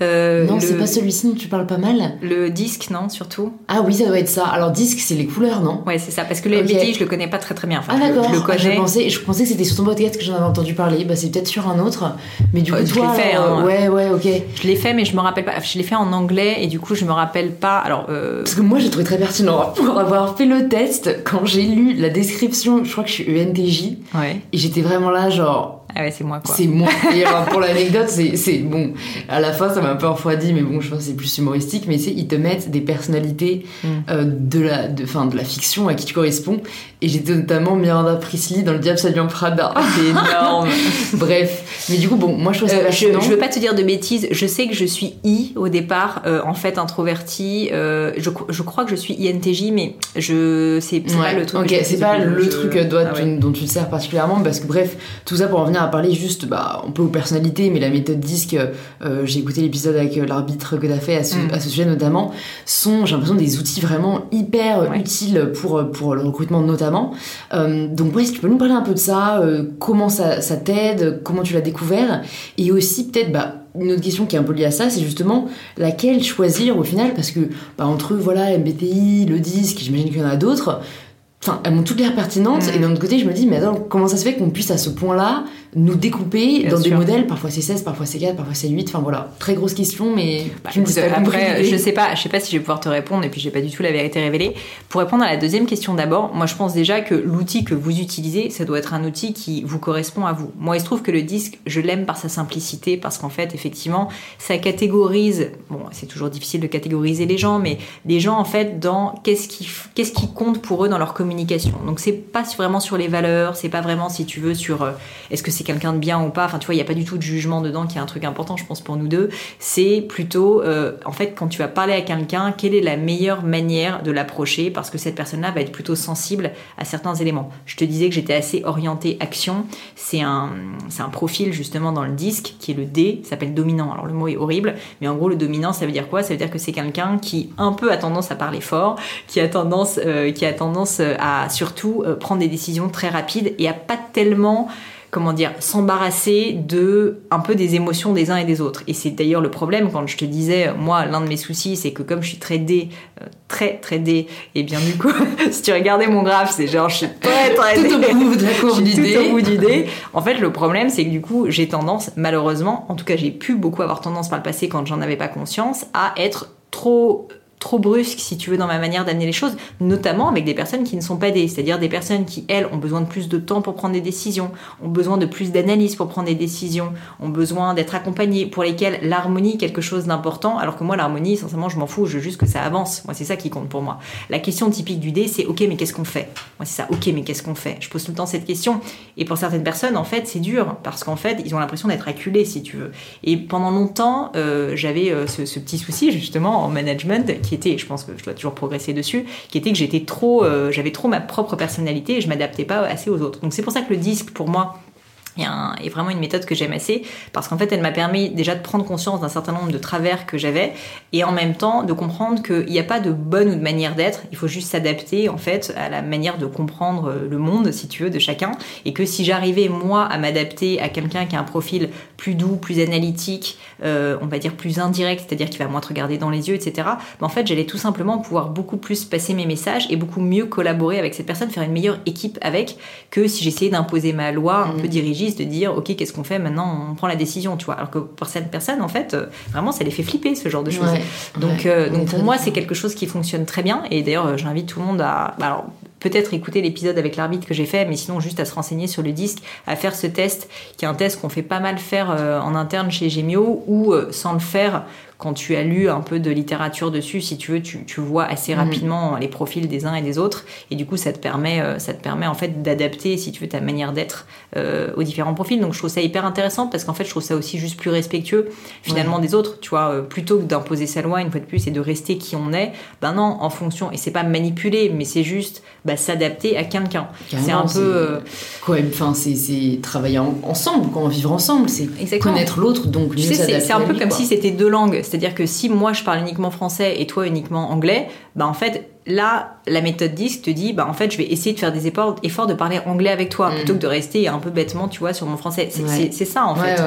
Euh, non, c'est pas celui-ci dont tu parles pas mal. Le disque, non, surtout. Ah oui, ça doit être ça. Alors disque, c'est les couleurs, non? Ouais, c'est ça. Parce que le MBTI, je le connais pas très très bien. ah d'accord. Je, le connais. je, pensais, je pensais que c'était sur ton podcast que j'en avais entendu parler. Bah c'est peut-être sur un autre. Mais du coup, je toi, fait. Hein. ouais, ouais, ok. Je l'ai fait, mais je me rappelle pas. Je l'ai fait en anglais et du coup, je me rappelle pas. Alors. Euh... Parce que moi, j'ai trouvé très pertinent [LAUGHS] pour avoir fait le test. Quand j'ai lu la description, je crois que je suis ENTJ. Ouais. Et j'étais vraiment là, genre ah ouais, c'est moi quoi. C'est moi. [LAUGHS] Et alors pour l'anecdote, c'est bon. À la fin, ça m'a un peu refroidi, mais bon, je pense que c'est plus humoristique. Mais c'est ils te mettent des personnalités mm. euh, de la, de, fin, de la fiction à qui tu corresponds. Et j'étais notamment Miranda Priestley dans Le Diable en Prada. [LAUGHS] C'est énorme. Bref. Mais du coup, bon, moi je trouve ça euh, je, je, veux pas te dire de bêtises. Je sais que je suis I au départ, euh, en fait introvertie. Euh, je, je, crois que je suis INTJ, mais je c'est pas le truc. Ok, c'est pas le truc ah dont tu te sers particulièrement, parce que bref, tout ça pour en venir à parler juste, bah, un peu aux personnalités, mais la méthode disque. J'ai écouté l'épisode avec l'arbitre que t'as fait à ce, mm. à ce, sujet notamment. Sont, j'ai l'impression, des outils vraiment hyper utiles pour pour le recrutement notamment euh, donc ouais, si tu peux nous parler un peu de ça, euh, comment ça, t'aide, comment tu l'as découvert, et aussi peut-être bah, une autre question qui est un peu liée à ça, c'est justement laquelle choisir au final, parce que bah, entre voilà MBTI, le disque, j'imagine qu'il y en a d'autres, enfin elles m'ont toutes l'air pertinentes, mm. et d'un autre côté je me dis mais attends comment ça se fait qu'on puisse à ce point-là nous découper dans des modèles, parfois c'est 16, parfois c'est 4, parfois c'est 8, enfin voilà, très grosse question, mais bah, après, je sais pas, je sais pas si je vais pouvoir te répondre, et puis j'ai pas du tout la vérité révélée. Pour répondre à la deuxième question d'abord, moi je pense déjà que l'outil que vous utilisez, ça doit être un outil qui vous correspond à vous. Moi il se trouve que le disque, je l'aime par sa simplicité, parce qu'en fait, effectivement, ça catégorise, bon, c'est toujours difficile de catégoriser les gens, mais les gens en fait dans qu'est-ce qui, qu'est-ce qui compte pour eux dans leur communication. Donc c'est pas vraiment sur les valeurs, c'est pas vraiment, si tu veux, sur euh, est-ce que c'est quelqu'un de bien ou pas. Enfin, tu vois, il n'y a pas du tout de jugement dedans, qui est un truc important, je pense, pour nous deux. C'est plutôt, euh, en fait, quand tu vas parler à quelqu'un, quelle est la meilleure manière de l'approcher Parce que cette personne-là va être plutôt sensible à certains éléments. Je te disais que j'étais assez orientée action. C'est un, un profil, justement, dans le disque, qui est le D, s'appelle dominant. Alors, le mot est horrible, mais en gros, le dominant, ça veut dire quoi? Ça veut dire que c'est quelqu'un qui, un peu, a tendance à parler fort, qui a tendance, euh, qui a tendance à, surtout, euh, prendre des décisions très rapides et à pas tellement comment dire, s'embarrasser de un peu des émotions des uns et des autres. Et c'est d'ailleurs le problème quand je te disais, moi, l'un de mes soucis, c'est que comme je suis très D, euh, très très D, et bien du coup, [LAUGHS] si tu regardais mon graphe, c'est genre je suis très [LAUGHS] très tout Au bout de la courbe. [LAUGHS] En fait, le problème, c'est que du coup, j'ai tendance, malheureusement, en tout cas, j'ai pu beaucoup avoir tendance par le passé quand j'en avais pas conscience, à être trop trop brusque, si tu veux, dans ma manière d'amener les choses, notamment avec des personnes qui ne sont pas des, c'est-à-dire des personnes qui, elles, ont besoin de plus de temps pour prendre des décisions, ont besoin de plus d'analyse pour prendre des décisions, ont besoin d'être accompagnées, pour lesquelles l'harmonie est quelque chose d'important, alors que moi, l'harmonie, sincèrement, je m'en fous, je veux juste que ça avance. Moi, c'est ça qui compte pour moi. La question typique du dé, c'est ok, mais qu'est-ce qu'on fait? Moi, c'est ça, ok, mais qu'est-ce qu'on fait? Je pose tout le temps cette question. Et pour certaines personnes, en fait, c'est dur, parce qu'en fait, ils ont l'impression d'être acculés, si tu veux. Et pendant longtemps, euh, j'avais euh, ce, ce petit souci, justement, en management, qui était, je pense que je dois toujours progresser dessus, qui était que j'étais trop, euh, j'avais trop ma propre personnalité et je m'adaptais pas assez aux autres. Donc c'est pour ça que le disque, pour moi, est vraiment une méthode que j'aime assez parce qu'en fait elle m'a permis déjà de prendre conscience d'un certain nombre de travers que j'avais et en même temps de comprendre qu'il n'y a pas de bonne ou de manière d'être, il faut juste s'adapter en fait à la manière de comprendre le monde si tu veux de chacun et que si j'arrivais moi à m'adapter à quelqu'un qui a un profil plus doux, plus analytique, euh, on va dire plus indirect, c'est-à-dire qui va moins te regarder dans les yeux, etc. Ben, en fait j'allais tout simplement pouvoir beaucoup plus passer mes messages et beaucoup mieux collaborer avec cette personne, faire une meilleure équipe avec que si j'essayais d'imposer ma loi un mmh. peu dirigée de dire ok qu'est-ce qu'on fait maintenant on prend la décision tu vois. Alors que pour certaines personnes en fait euh, vraiment ça les fait flipper ce genre de choses. Donc euh, donc pour moi c'est quelque chose qui fonctionne très bien. Et d'ailleurs euh, j'invite tout le monde à bah, alors peut-être écouter l'épisode avec l'arbitre que j'ai fait, mais sinon juste à se renseigner sur le disque, à faire ce test, qui est un test qu'on fait pas mal faire en interne chez Gemio, ou sans le faire, quand tu as lu un peu de littérature dessus, si tu veux, tu, tu vois assez mhm. rapidement les profils des uns et des autres, et du coup, ça te permet, euh, ça te permet en fait d'adapter, si tu veux, ta manière d'être euh, aux différents profils. Donc, je trouve ça hyper intéressant parce qu'en fait, je trouve ça aussi juste plus respectueux finalement des autres. Tu vois, euh, plutôt que d'imposer sa loi une fois de plus et de rester qui on est, ben non, en fonction. Et c'est pas manipuler, mais c'est juste bah, s'adapter à quelqu'un. C'est un peu. Quoi, enfin, c'est travailler ensemble, quoi, vivre ensemble, c'est connaître l'autre, donc tu sais, C'est un peu comme si c'était deux langues c'est-à-dire que si moi je parle uniquement français et toi uniquement anglais, bah en fait là la méthode disque te dit bah en fait je vais essayer de faire des efforts, efforts de parler anglais avec toi mm. plutôt que de rester un peu bêtement tu vois sur mon français. C'est ça en fait.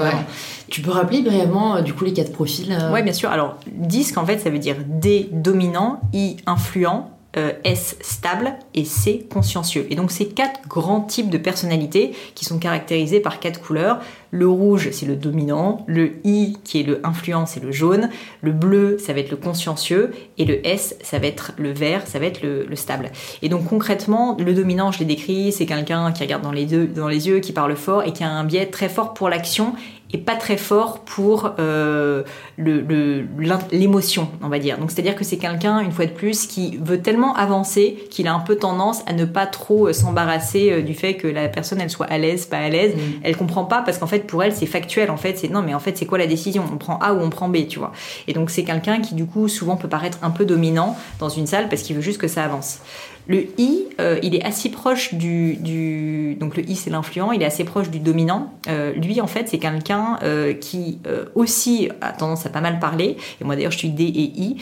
Tu peux rappeler brièvement euh, du coup les quatre profils euh Oui bien sûr. Alors disque en fait ça veut dire D dominant, I influent, euh, S stable et C consciencieux. Et donc ces quatre grands types de personnalités qui sont caractérisés par quatre couleurs. Le rouge, c'est le dominant, le I qui est le influent, c'est le jaune, le bleu, ça va être le consciencieux, et le S, ça va être le vert, ça va être le, stable. Et donc concrètement, le dominant, je l'ai décrit, c'est quelqu'un qui regarde dans dans les yeux, qui parle fort et qui a un biais très fort pour l'action et pas très fort pour euh, l'émotion, on va dire. Donc c'est-à-dire que c'est quelqu'un, une fois de plus, qui veut tellement avancer qu'il a un peu tendance à ne pas trop euh, s'embarrasser euh, du fait que la personne elle soit à l'aise, pas à l'aise. Mm. Elle comprend pas parce qu'en fait pour elle c'est factuel. En fait c'est non mais en fait c'est quoi la décision? On prend A ou on prend B, tu vois. Et donc c'est quelqu'un qui du coup souvent peut paraître un peu dominant dans une salle parce qu'il veut juste que ça avance. Le I, euh, il est assez proche du, donc le I c'est l'influent, il est assez proche du dominant. Euh, lui en fait c'est quelqu'un euh, qui aussi a tendance à pas mal parler. Et moi d'ailleurs je suis D et I.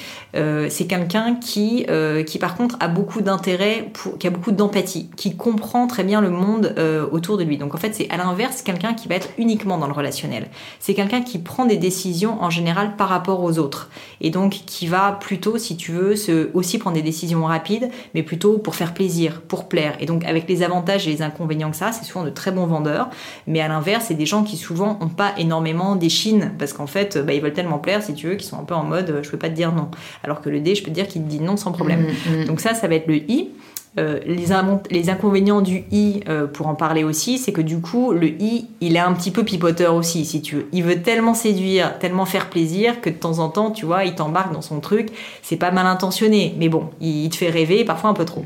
c'est quelqu'un qui qui par contre a beaucoup d'intérêt, qui a beaucoup d'empathie, qui comprend très bien le monde autour de lui. Donc en fait c'est à l'inverse quelqu'un qui va être uniquement dans le relationnel. C'est quelqu'un qui prend des décisions en général par rapport aux autres et donc qui va plutôt si tu veux se, aussi prendre des décisions rapides, mais plutôt pour faire plaisir, pour plaire. Et donc avec les avantages et les inconvénients que ça, c'est souvent de très bons vendeurs. Mais à l'inverse, c'est des gens qui souvent n'ont pas énormément d'échine parce qu'en fait, bah, ils veulent tellement plaire, si tu veux, qu'ils sont un peu en mode je peux pas te dire non. Alors que le D, je peux te dire qu'il te dit non sans problème. Mmh, mmh. Donc ça, ça va être le I. Euh, les, inconvénients du i, euh, pour en parler aussi, c'est que du coup, le i, il est un petit peu pipoteur aussi, si tu veux. Il veut tellement séduire, tellement faire plaisir, que de temps en temps, tu vois, il t'embarque dans son truc. C'est pas mal intentionné, mais bon, il te fait rêver, parfois un peu trop.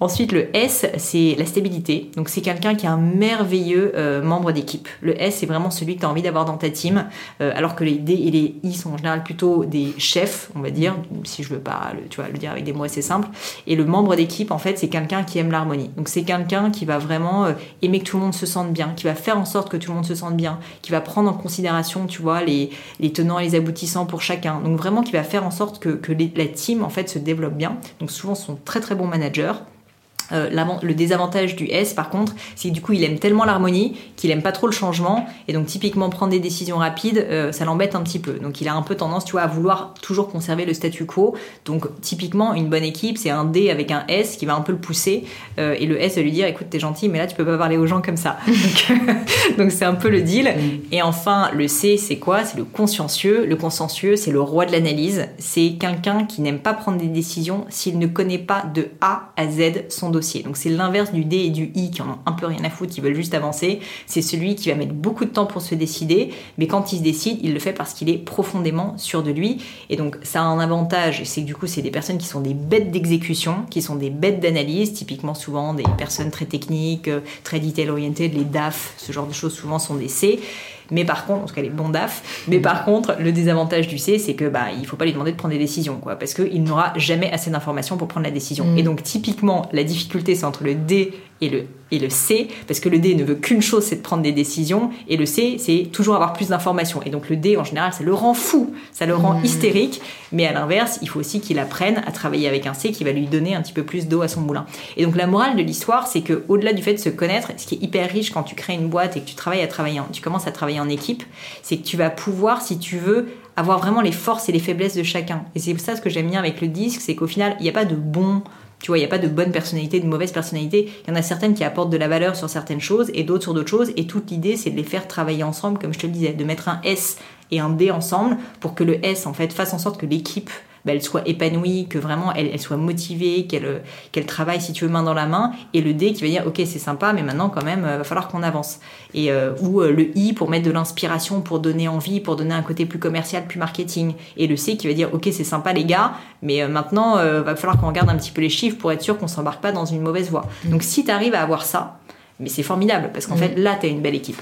Ensuite, le S, c'est la stabilité. Donc, c'est quelqu'un qui est un merveilleux euh, membre d'équipe. Le S, c'est vraiment celui que tu as envie d'avoir dans ta team, alors que les D et les I sont en général plutôt des chefs, on va dire, si je veux pas le, tu vois, le dire avec des mots assez simples. Et le membre d'équipe, en fait, c'est quelqu'un qui aime l'harmonie. Donc c'est quelqu'un qui va vraiment euh, aimer que tout le monde se sente bien, qui va faire en sorte que tout le monde se sente bien, qui va prendre en considération, tu vois, les, les tenants et les aboutissants pour chacun. Donc vraiment qui va faire en sorte que, que la team en fait se développe bien. Donc souvent ce sont très très bons managers. Euh, le désavantage du S, par contre, c'est que du coup, il aime tellement l'harmonie qu'il aime pas trop le changement. Et donc, typiquement, prendre des décisions rapides, euh, ça l'embête un petit peu. Donc, il a un peu tendance, tu vois, à vouloir toujours conserver le statu quo. Donc, typiquement, une bonne équipe, c'est un D avec un S qui va un peu le pousser. Euh, et le S va lui dire, écoute, t'es gentil, mais là, tu peux pas parler aux gens comme ça. [LAUGHS] donc, c'est un peu le deal. Mm. Et enfin, le C, c'est quoi? C'est le consciencieux. Le consciencieux, c'est le roi de l'analyse. C'est quelqu'un qui n'aime pas prendre des décisions s'il ne connaît pas de A à Z son donc c'est l'inverse du D et du I qui en ont un peu rien à foutre, qui veulent juste avancer. C'est celui qui va mettre beaucoup de temps pour se décider, mais quand il se décide, il le fait parce qu'il est profondément sûr de lui. Et donc ça a un avantage, c'est que du coup c'est des personnes qui sont des bêtes d'exécution, qui sont des bêtes d'analyse, typiquement souvent des personnes très techniques, euh, très detail orientées, les DAF, ce genre de choses souvent sont des C. Mais par contre, en tout cas les bons DAF, mais par contre, le désavantage du C, c'est que bah il faut pas lui demander de prendre des décisions, quoi, parce qu'il n'aura jamais assez d'informations pour prendre la décision. Mm. Et donc typiquement, la difficulté c'est entre le D et le, et le C, parce que le D ne veut qu'une chose, c'est de prendre des décisions, et le C, c'est toujours avoir plus d'informations. Et donc le D, en général, ça le rend fou, ça le rend mmh. hystérique, mais à l'inverse, il faut aussi qu'il apprenne à travailler avec un C qui va lui donner un petit peu plus d'eau à son moulin. Et donc la morale de l'histoire, c'est que au-delà du fait de se connaître, ce qui est hyper riche quand tu crées une boîte et que tu travailles à travailler, tu commences à travailler en équipe, c'est que tu vas pouvoir, si tu veux, avoir vraiment les forces et les faiblesses de chacun. Et c'est ça ce que j'aime bien avec le disque, c'est qu'au final, il n'y a pas de bon tu vois, il n'y a pas de bonne personnalité, de mauvaise personnalité. Il y en a certaines qui apportent de la valeur sur certaines choses et d'autres sur d'autres choses. Et toute l'idée, c'est de les faire travailler ensemble, comme je te le disais, de mettre un S et un D ensemble pour que le S, en fait, fasse en sorte que l'équipe bah, elle soit épanouie, que vraiment elle, elle soit motivée, qu'elle qu'elle travaille si tu veux main dans la main, et le D qui va dire ok c'est sympa mais maintenant quand même euh, va falloir qu'on avance. Et euh, ou euh, le I pour mettre de l'inspiration, pour donner envie, pour donner un côté plus commercial, plus marketing, et le C qui va dire ok c'est sympa les gars, mais maintenant va falloir qu'on regarde un petit peu les chiffres pour être sûr qu'on s'embarque pas dans une mauvaise voie. Mm. Donc si tu arrives à avoir ça, mais c'est formidable parce qu'en mm. fait là tu as une belle équipe.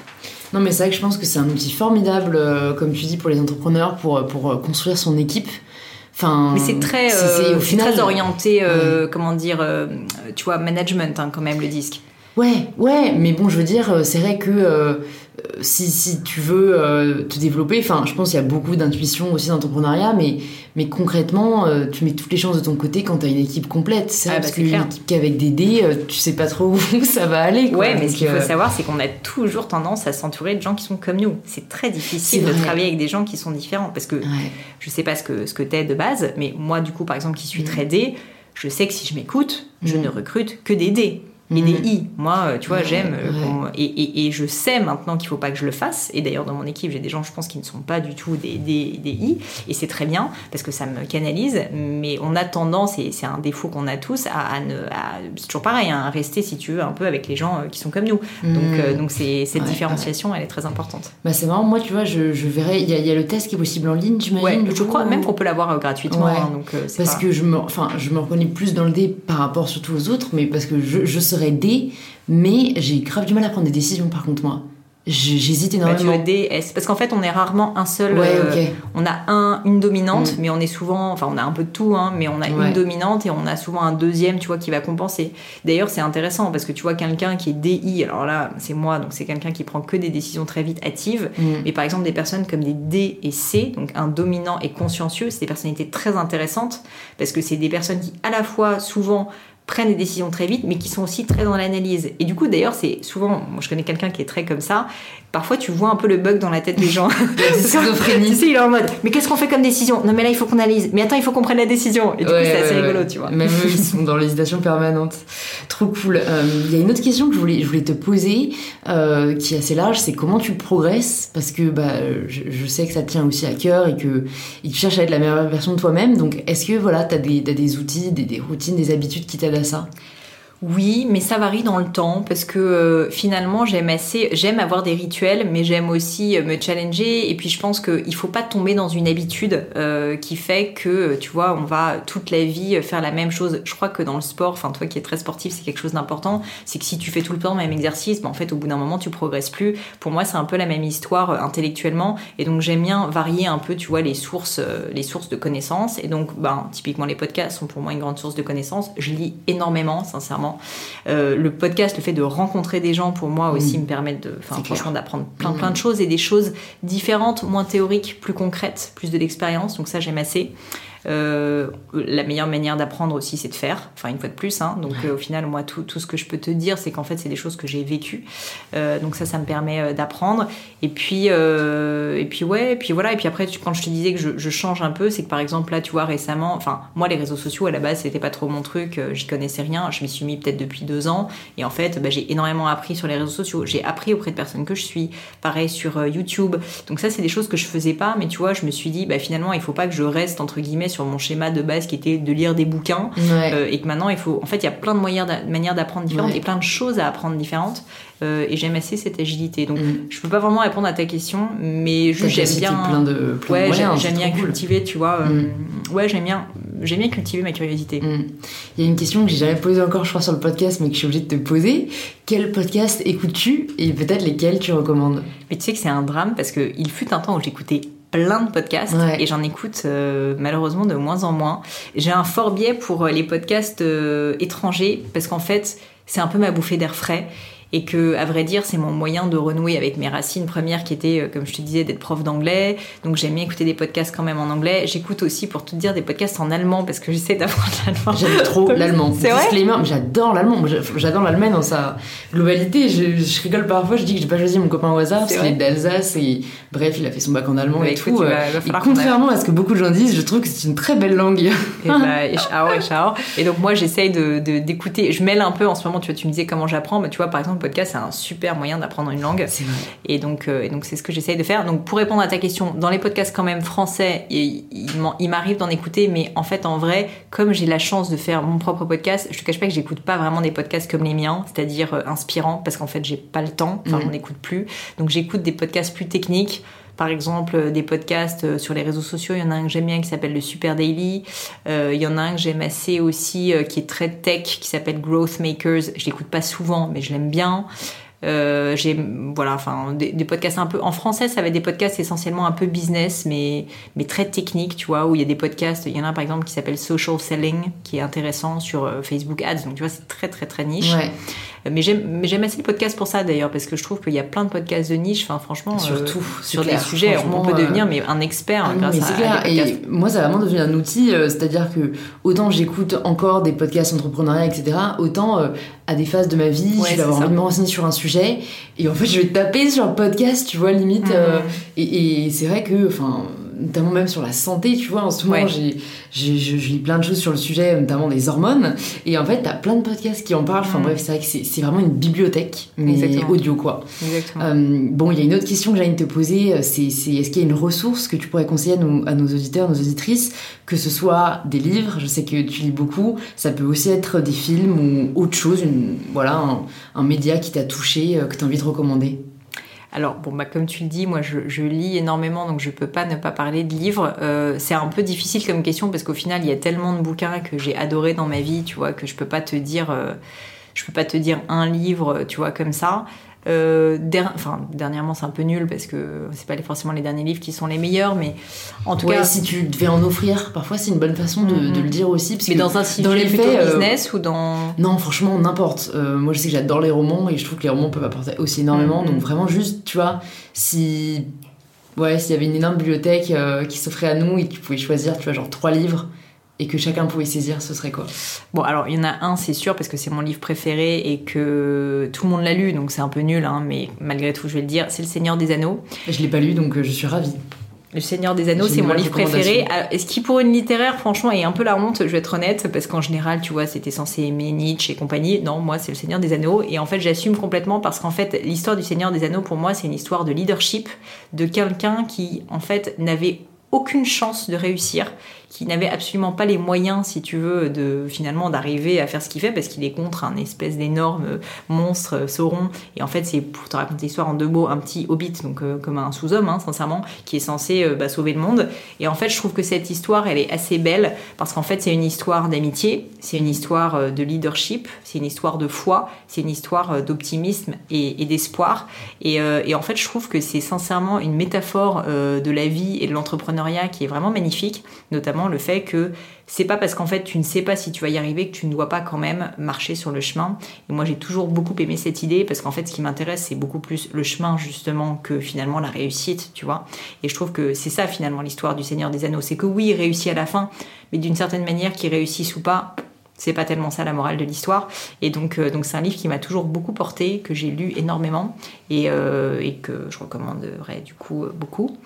Non mais c'est vrai que je pense que c'est un outil formidable, comme tu dis, pour les entrepreneurs, pour, pour construire son équipe mais c'est très, euh, très orienté, euh, comment dire, euh, tu vois, management hein, quand même le disque. Ouais, ouais, mais bon, je veux dire, c'est vrai que si, si, tu veux te développer, enfin, je pense qu'il y a beaucoup d'intuition aussi dans l'entrepreneuriat, mais, mais concrètement, tu mets toutes les chances de ton côté quand tu as une équipe complète. C'est ah, parce bah, qu'une équipe qui avec des dés, tu sais pas trop [LAUGHS] où ça va aller. Quoi. Ouais, mais ce qu'il faut savoir, c'est qu'on a toujours tendance à s'entourer de gens qui sont comme nous. C'est très difficile de travailler avec des gens qui sont différents parce que je sais pas ce que, ce que t'es de base, mais moi, du coup, par exemple, qui suis mm. très D, je sais que si je m'écoute, je mm. ne recrute que des D et des mm. i. Moi, euh, tu vois, j'aime euh, et, et, je sais maintenant qu'il faut pas que je le fasse. Et d'ailleurs, dans mon équipe, j'ai des gens, je pense, qui ne sont pas du tout des, des, des i. Et c'est très bien parce que ça me canalise. Mais on a tendance, et c'est un défaut qu'on a tous, à, ne, c'est toujours pareil, hein, à rester, si tu veux, un peu avec les gens euh, qui sont comme nous. Donc, mm. donc c'est, cette différenciation, elle est très importante. Bah, c'est marrant. Moi, tu vois, je, je verrai. Il y, y, a le test qui est possible en ligne, Ouais, je crois même qu'on peut l'avoir gratuitement. Hein, donc, parce que je me, je me reconnais plus dans le D par rapport surtout aux autres, mais parce que je, je serais D mais j'ai grave du mal à prendre des décisions par contre moi. J'hésite énormément. Bah, tu DS. Parce qu'en fait, on est rarement un seul. Euh, on a un, une dominante, mm. mais on est souvent. Enfin, on a un peu de tout, hein, mais on a une dominante et on a souvent un deuxième, tu vois, qui va compenser. D'ailleurs, c'est intéressant parce que tu vois, quelqu'un qui est DI, alors là, c'est moi, donc c'est quelqu'un qui prend que des décisions très vite hâtives. Mm. Mais par exemple, des personnes comme des D et C, donc un dominant et consciencieux, c'est des personnalités très intéressantes parce que c'est des personnes qui, à la fois, souvent, prennent des décisions très vite, mais qui sont aussi très dans l'analyse. Et du coup, d'ailleurs, c'est souvent, moi je connais quelqu'un qui est très comme ça, parfois tu vois un peu le bug dans la tête des gens. [LAUGHS] schizophrénie. tu sais, il est en mode, mais qu'est-ce qu'on fait comme décision? Non, mais là, il faut qu'on analyse. Mais attends, il faut qu'on prenne la décision. Et du coup, c'est assez rigolo, tu vois. Même eux, ils [LAUGHS] sont dans l'hésitation permanente. Trop cool. Euh, il y a une autre question que je voulais, je voulais te poser, euh, qui est assez large, c'est comment tu progresses? Parce que bah, je, sais que ça te tient aussi à cœur et que tu cherches à être la meilleure version de toi-même. Donc, est-ce que voilà, tu as, as, des outils, des, des routines, des habitudes qui t'aident à ça? Oui, mais ça varie dans le temps parce que euh, finalement j'aime assez, j'aime avoir des rituels, mais j'aime aussi euh, me challenger. Et puis je pense qu'il faut pas tomber dans une habitude euh, qui fait que tu vois, on va toute la vie faire la même chose. Je crois que dans le sport, enfin toi qui es très sportif, c'est quelque chose d'important. C'est que si tu fais tout le temps le même exercice, ben, en fait au bout d'un moment tu progresses plus. Pour moi, c'est un peu la même histoire intellectuellement. Et donc j'aime bien varier un peu, tu vois, les sources, les sources de connaissances. Et donc, ben typiquement les podcasts sont pour moi une grande source de connaissances. Je lis énormément, sincèrement euh, le podcast, le fait de rencontrer des gens, pour moi aussi, mm. me permet de, franchement, d'apprendre plein, plein de mm. choses et des choses différentes, moins théoriques, plus concrètes, plus de l'expérience. Donc ça, j'aime assez. La meilleure manière d'apprendre aussi, c'est de faire. Enfin, une fois de plus. Hein. Donc, au final, moi, tout, tout, ce que je peux te dire, c'est qu'en fait, c'est des choses que j'ai vécues. donc ça, ça me permet d'apprendre. Et puis, et puis ouais, et puis voilà. Et puis après, quand je te disais que je, je change un peu, c'est que par exemple là, tu vois, récemment, enfin, moi, les réseaux sociaux à la base, c'était pas trop mon truc. J'y connaissais rien. Je m'y suis mis peut-être depuis deux ans. Et en fait, bah, j'ai énormément appris sur les réseaux sociaux. J'ai appris auprès de personnes que je suis. Pareil sur YouTube. Donc ça, c'est des choses que je faisais pas. Mais tu vois, je me suis dit, bah, finalement, il faut pas que je reste entre guillemets sur mon schéma de base qui était de lire des bouquins. et que maintenant, il faut. En fait, il y a plein de moyens, manières d'apprendre différentes et plein de choses à apprendre différentes. Euh, et j'aime assez cette agilité. Donc, mm. je peux pas vraiment répondre à ta question, mais j'aime bien. Plein de, ouais, j'aime bien cultiver, tu vois. Euh, mm. ouais, j'aime bien, j'aime bien cultiver ma curiosité. Mm. Il y a une question que j'ai jamais posée encore, je crois, sur le podcast, mais que je suis obligée de te poser. Quel podcast écoutes-tu et peut-être lesquels tu recommandes? Mais tu sais que c'est un drame parce que il fut un temps où j'écoutais plein de podcasts et j'en écoute euh, malheureusement de moins en moins. J'ai un fort biais pour les podcasts étrangers parce qu'en fait, c'est un peu ma bouffée d'air frais et que à vrai dire c'est mon moyen de renouer avec mes racines premières qui étaient euh, comme je te disais d'être prof d'anglais. Donc j'aime bien écouter des podcasts quand même en anglais. J'écoute aussi pour te dire des podcasts en allemand parce que j'essaie d'apprendre [LAUGHS] l'allemand. J'aime trop l'allemand. c'est vrai j'adore l'allemand. J'adore l'allemand dans sa globalité. Je, rigole parfois je dis que j'ai pas choisi mon copain au hasard parce qu'il est d'Alsace et bref il a fait son bac en allemand bah, et tout euh, et contrairement à ce que beaucoup de gens disent je trouve que c'est une très belle langue. [LAUGHS] Et, bah, et, et, donc moi j'essaye de d'écouter. Je mêle un peu en ce moment tu vois tu me disais comment j'apprends mais tu vois par exemple podcast, c'est un super moyen d'apprendre une langue. Et donc, euh, et donc c'est ce que j'essaye de faire. Donc, pour répondre à ta question, dans les podcasts quand même français, il, il m'arrive d'en écouter, mais en fait, en vrai, comme j'ai la chance de faire mon propre podcast, je te cache pas que j'écoute pas vraiment des podcasts comme les miens, c'est-à-dire euh, inspirants, parce qu'en fait, j'ai pas le temps. Enfin, mm. on n'écoute plus. Donc, j'écoute des podcasts plus techniques par exemple euh, des podcasts euh, sur les réseaux sociaux. Il y en a un que j'aime bien qui s'appelle le Super Daily. Euh, il y en a un que j'aime assez aussi qui est très tech qui s'appelle Growth Makers. Je l'écoute pas souvent, mais je l'aime bien. j'ai voilà enfin des, podcasts un peu en français ça va être des podcasts essentiellement un peu business mais mais très techniques tu vois où il y a des podcasts il y en a un par exemple qui s'appelle social selling qui est intéressant sur Facebook Ads donc tu vois c'est très très très niche. Mais j'aime assez le podcast pour ça d'ailleurs, parce que je trouve qu'il y a plein de podcasts de niche, enfin, franchement, surtout euh, sur des sujets, on peut devenir euh, mais un expert ah grâce à. Et moi, ça a vraiment devenu un outil, euh, c'est-à-dire que autant j'écoute encore des podcasts entrepreneuriat, etc., autant à des phases de ma vie, je vais avoir envie de me renseigner sur un sujet, et en fait, je vais taper sur le podcast, tu vois, limite. Mhm. et, et c'est vrai que, enfin notamment même sur la santé, tu vois, en ce moment, j'ai, je lis plein de choses sur le sujet, notamment des hormones, et en fait, t'as plein de podcasts qui en parlent, enfin mm. bref, c'est vrai que c'est, vraiment une bibliothèque, mais audio, quoi. Euh, bon, il y a une autre question que j'allais te poser, euh, c'est, est-ce qu'il y a une ressource que tu pourrais conseiller à nos, à nos auditeurs, nos auditrices, que ce soit des livres, je sais que tu lis beaucoup, ça peut aussi être des films ou autre chose, une, voilà, un, un média qui t'a touché, euh, que tu as envie de recommander? Alors, bon, bah, comme tu le dis, moi je, lis énormément, donc je peux pas ne pas parler de livres. Euh, c'est un peu difficile comme question parce qu'au final, il y a tellement de bouquins que j'ai adoré dans ma vie, tu vois, que je peux. Euh, je peux pas te dire un livre, tu vois, comme ça. Euh, enfin, dernièrement, c'est un peu nul parce que c'est pas forcément les derniers livres qui sont les meilleurs, mais en tout cas. si tu devais en offrir, parfois c'est une bonne façon de, mm-hmm. le dire aussi. mais dans un dans les faits, euh, business ou dans. Non, franchement, n'importe. Euh, moi, je sais que j'adore les romans et je trouve que les romans peuvent apporter aussi énormément. Mm-hmm. Donc, vraiment, juste, tu vois, si. Ouais, s'il y avait une énorme bibliothèque qui s'offrait à nous et que tu pouvais choisir, tu vois, genre trois livres et que chacun pouvait saisir, ce serait quoi? Bon, alors il y en a un, c'est sûr, parce que c'est mon livre préféré et que tout le monde l'a lu, donc c'est un peu nul, hein, mais malgré tout, je vais le dire, c'est Le Seigneur des Anneaux. Je l'ai pas lu, donc euh, je suis ravie. Le Seigneur des Anneaux, c'est mon livre préféré. Est-ce qui, pour une littéraire, franchement, est un peu la honte, je vais être honnête, parce qu'en général, tu vois, c'était censé aimer Nietzsche et compagnie. Non, moi, c'est Le Seigneur des Anneaux. Et en fait, j'assume complètement parce qu'en fait, l'histoire du Seigneur des Anneaux, pour moi, c'est une histoire de leadership de quelqu'un qui, en fait, n'avait aucune chance de réussir qui n'avait absolument pas les moyens, si tu veux, de finalement d'arriver à faire ce qu'il fait parce qu'il est contre un espèce d'énorme monstre euh, Sauron. Et en fait, c'est pour te raconter l'histoire en deux mots, un petit hobbit, donc euh, comme un sous-homme, hein, sincèrement, qui est censé euh, bah, sauver le monde. Et en fait, je trouve que cette histoire, elle est assez belle parce qu'en fait, c'est une histoire d'amitié, c'est une histoire de leadership, c'est une histoire de foi, c'est une histoire d'optimisme et, d'espoir. Et, et, en fait, je trouve que c'est sincèrement une métaphore de la vie et de l'entrepreneuriat qui est vraiment magnifique, notamment le fait que c'est pas parce qu'en fait tu ne sais pas si tu vas y arriver que tu ne dois pas quand même marcher sur le chemin. Et moi j'ai toujours beaucoup aimé cette idée parce qu'en fait ce qui m'intéresse c'est beaucoup plus le chemin justement que finalement la réussite, tu vois. Et je trouve que c'est ça finalement l'histoire du Seigneur des Anneaux. C'est que oui, il réussit à la fin, mais d'une certaine manière qu'il réussisse ou pas, c'est pas tellement ça la morale de l'histoire. Et donc, euh, donc c'est un livre qui m'a toujours beaucoup porté, que j'ai lu énormément et, euh, et, que je recommanderais du coup euh, beaucoup.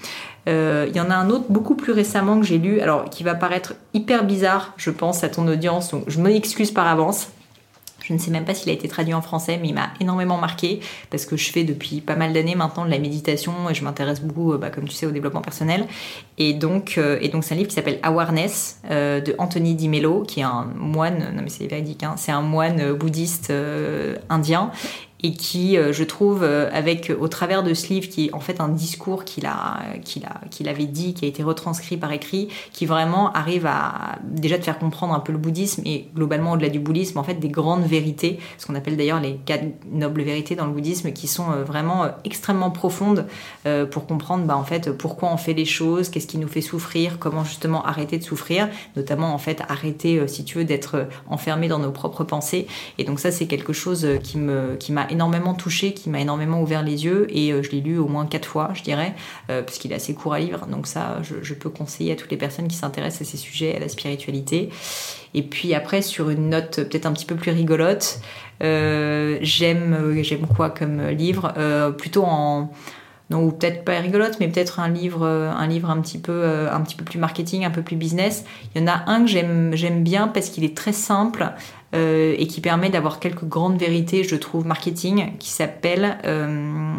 Il y en a un autre beaucoup plus récemment que j'ai lu, alors qui va paraître hyper bizarre, je pense, à ton audience, donc je m'excuse par avance. Je ne sais même pas s'il a été traduit en français, mais il m'a énormément marqué parce que je fais depuis pas mal d'années maintenant de la méditation et je m'intéresse beaucoup, bah, comme tu sais, au développement personnel. Et donc, et donc c'est un livre qui s'appelle Awareness de Anthony Di Mello, qui est un moine, non mais c'est véridique, hein, c'est un moine bouddhiste indien et qui, euh, je trouve, euh, avec au travers de ce livre, qui est en fait un discours qu'il a, qu'il a, qu'il avait dit, qui a été retranscrit par écrit, qui vraiment arrive à déjà te faire comprendre un peu le bouddhisme et globalement au-delà du bouddhisme, en fait, des grandes vérités, ce qu'on appelle d'ailleurs les quatre nobles vérités dans le bouddhisme, qui sont euh, vraiment extrêmement profondes pour comprendre, bah, en fait, pourquoi on fait les choses, qu'est-ce qui nous fait souffrir, comment justement arrêter de souffrir, notamment en fait arrêter, si tu veux, d'être enfermé dans nos propres pensées. Et donc ça, c'est quelque chose qui me, qui m'a énormément touché, qui m'a énormément ouvert les yeux et euh, je l'ai lu au moins quatre fois, je dirais, euh, parce qu'il est assez court à lire. Donc ça, je, peux conseiller à toutes les personnes qui s'intéressent à ces sujets, à la spiritualité. Et puis après, sur une note peut-être un petit peu plus rigolote, euh, j'aime j'aime quoi comme livre? Plutôt en non, ou peut-être pas rigolote, mais peut-être un livre, un livre un petit peu, un petit peu plus marketing, un peu plus business. Il y en a un que j'aime, bien parce qu'il est très simple euh, et qui permet d'avoir quelques grandes vérités, je trouve, marketing, qui s'appelle, euh,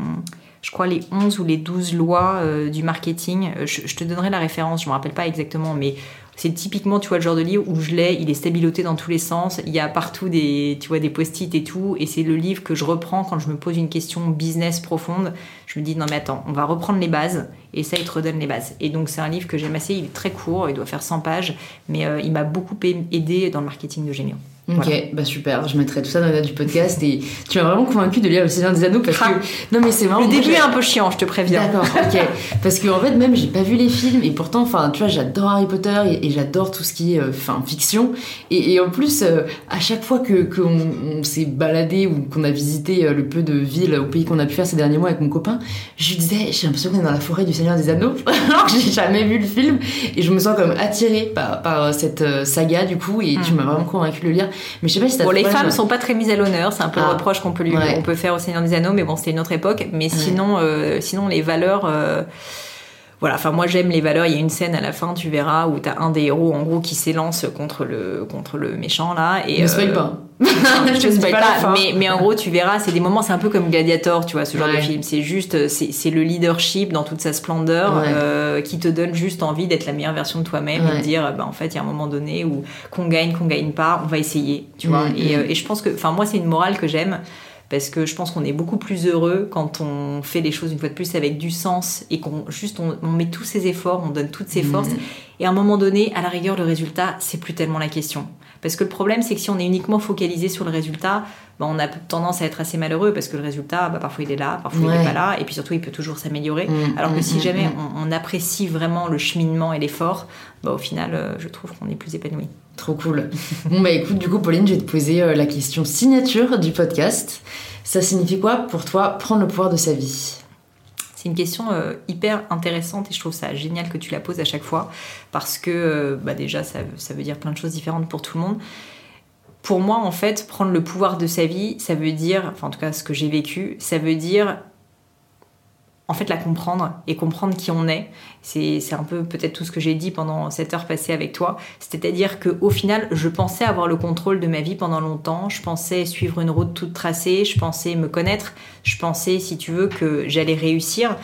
je crois, les 11 ou les 12 lois euh, du marketing. Je, je, te donnerai la référence, je me rappelle pas exactement, mais c'est typiquement, tu vois, le genre de livre où je l'ai, il est stabiloté dans tous les sens, il y a partout des, tu vois, des post-it et tout, et c'est le livre que je reprends quand je me pose une question business profonde. Je me dis, non mais attends, on va reprendre les bases, et ça, il te redonne les bases. Et donc, c'est un livre que j'aime assez, il est très court, il doit faire 100 pages, mais il m'a beaucoup aidé dans le marketing de Gémio. Ok, bah super, je mettrai tout ça dans la note du podcast et tu m'as vraiment convaincu de lire Le Seigneur des Anneaux parce que. Non mais c'est marrant. Le début est un peu chiant, je te préviens. D'accord, ok. [LAUGHS] parce qu'en en fait, même j'ai pas vu les films et pourtant, enfin, tu vois, j'adore Harry Potter et, j'adore tout ce qui est euh, fiction. Et, en plus, euh, à chaque fois que qu'on s'est baladé ou qu'on a visité euh, le peu de villes au pays qu'on a pu faire ces derniers mois avec mon copain, je lui disais, j'ai l'impression qu'on est dans la forêt du Seigneur des Anneaux, [LAUGHS] alors que j'ai jamais vu le film et je me sens comme attirée par, par cette saga du coup et tu mm. m'as vraiment convaincu de le lire. Mais je sais pas si les femmes sont pas très mises à l'honneur, c'est un peu le ah. reproche qu'on peut lui, on peut faire au Seigneur des Anneaux, mais bon, c'était une autre époque. Mais sinon, euh, sinon les valeurs. Euh, voilà, enfin moi j'aime les valeurs. Il y a une scène à la fin, tu verras, où t'as un des héros en gros qui s'élance contre le contre le méchant là. Et, ne spoil pas. Je [LAUGHS] ne spoil pas, mais, mais en gros tu verras, c'est des moments, c'est un peu comme Gladiator, tu vois, ce genre de film. C'est juste, c'est le leadership dans toute sa splendeur euh, qui te donne juste envie d'être la meilleure version de toi-même et de dire, bah en fait il y a un moment donné où qu'on gagne, qu'on gagne pas, on va essayer, tu vois. Mm, et, mm. et je pense que, enfin moi c'est une morale que j'aime parce que je pense qu'on est beaucoup plus heureux quand on fait les choses une fois de plus avec du sens et qu'on juste on, met tous ses efforts, on donne toutes ses forces mmh. et à un moment donné, à la rigueur, le résultat, c'est plus tellement la question. Parce que le problème, c'est que si on est uniquement focalisé sur le résultat, bah, on a tendance à être assez malheureux parce que le résultat, bah, parfois il est là, parfois il n'est pas là, et puis surtout il peut toujours s'améliorer. Mmh, Alors que mmh, si jamais on, apprécie vraiment le cheminement et l'effort, bah, au final, euh, je trouve qu'on est plus épanoui. Trop cool. bon bah écoute, du coup Pauline, je vais te poser euh, la question signature du podcast. Ça signifie quoi pour toi prendre le pouvoir de sa vie? C'est une question euh, hyper intéressante et je trouve ça génial que tu la poses à chaque fois parce que euh, bah déjà ça, ça, veut dire plein de choses différentes pour tout le monde. Pour moi en fait prendre le pouvoir de sa vie ça veut dire, enfin en tout cas ce que j'ai vécu, ça veut dire en fait la comprendre et comprendre qui on est. C'est un peu peut-être tout ce que j'ai dit pendant cette heure passée avec toi. C'est-à-dire qu'au final, je pensais avoir le contrôle de ma vie pendant longtemps. Je pensais suivre une route toute tracée. Je pensais me connaître. Je pensais, si tu veux, que j'allais réussir.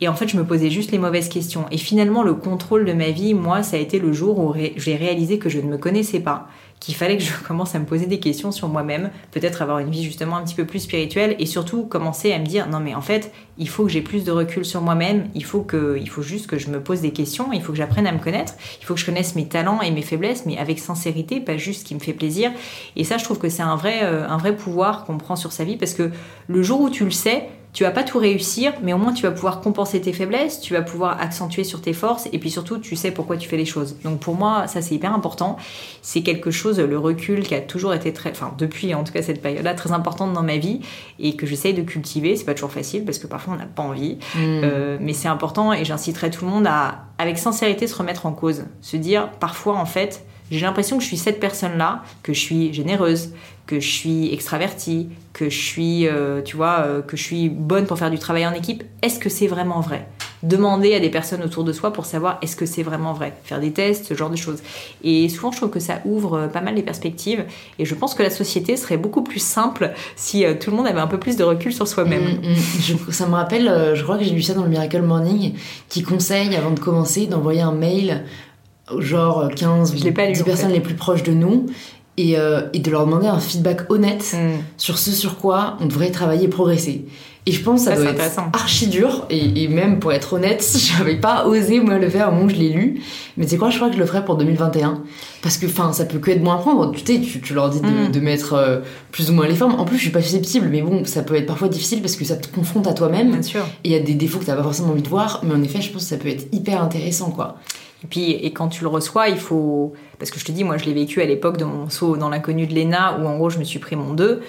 Et en fait, je me posais juste les mauvaises questions. Et finalement, le contrôle de ma vie, moi, ça a été le jour où j'ai réalisé que je ne me connaissais pas qu'il fallait que je [LAUGHS] commence à me poser des questions sur moi-même, peut-être avoir une vie justement un petit peu plus spirituelle et surtout commencer à me dire non mais en fait il faut que j'ai plus de recul sur moi-même, il faut que il faut juste que je me pose des questions, il faut que j'apprenne à me connaître, il faut que je connaisse mes talents et mes faiblesses mais avec sincérité, pas juste ce qui me fait plaisir et ça je trouve que c'est un vrai euh, un vrai pouvoir qu'on prend sur sa vie parce que le jour où tu le sais, tu vas pas tout réussir, mais au moins tu vas pouvoir compenser tes faiblesses, tu vas pouvoir accentuer sur tes forces, et puis surtout tu sais pourquoi tu fais les choses. Donc pour moi, ça c'est hyper important. C'est quelque chose, le recul qui a toujours été très, enfin depuis en tout cas cette période-là, très importante dans ma vie, et que j'essaye de cultiver. C'est pas toujours facile parce que parfois on n'a pas envie, mm. euh, mais c'est important et j'inciterai tout le monde à, avec sincérité, se remettre en cause, se dire parfois en fait j'ai l'impression que je suis cette personne-là, que je suis généreuse, que je suis extravertie, que je suis, euh, tu vois, euh, que je suis bonne pour faire du travail en équipe. Est-ce que c'est vraiment vrai? Demander à des personnes autour de soi pour savoir est-ce que c'est vraiment vrai? Faire des tests, ce genre de choses. Et souvent, je trouve que ça ouvre euh, pas mal les perspectives. Et je pense que la société serait beaucoup plus simple si tout le monde avait un peu plus de recul sur soi-même. Mm, mm. ça me rappelle, je crois que j'ai lu ça dans le Miracle Morning, qui conseille avant de commencer d'envoyer un mail genre 15 ou 10 personnes les plus proches de nous et, euh, et, de leur demander un feedback honnête mm. sur ce sur quoi on devrait travailler et progresser. Et je pense que ça, doit être archi dur. Et, et, même pour être honnête, [LAUGHS] j'avais pas osé moi le faire au moment où je l'ai lu. Mais c'est quoi, je crois que je le ferai pour 2021. Parce que enfin, ça peut que être bon à prendre. Tu sais, tu, tu leur dis de, mm. de mettre euh, plus ou moins les formes. En plus, je suis pas susceptible, mais bon, ça peut être parfois difficile parce que ça te confronte à toi-même. Bien sûr. Et il y a des défauts que t'as pas forcément envie de voir. Mais en effet, je pense que ça peut être hyper intéressant, quoi. Et puis, et quand tu le reçois, il faut. Parce que je te dis, moi, je l'ai vécu à l'époque de mon saut dans l'inconnu de l'ENA, où en gros, je me suis pris mon 2.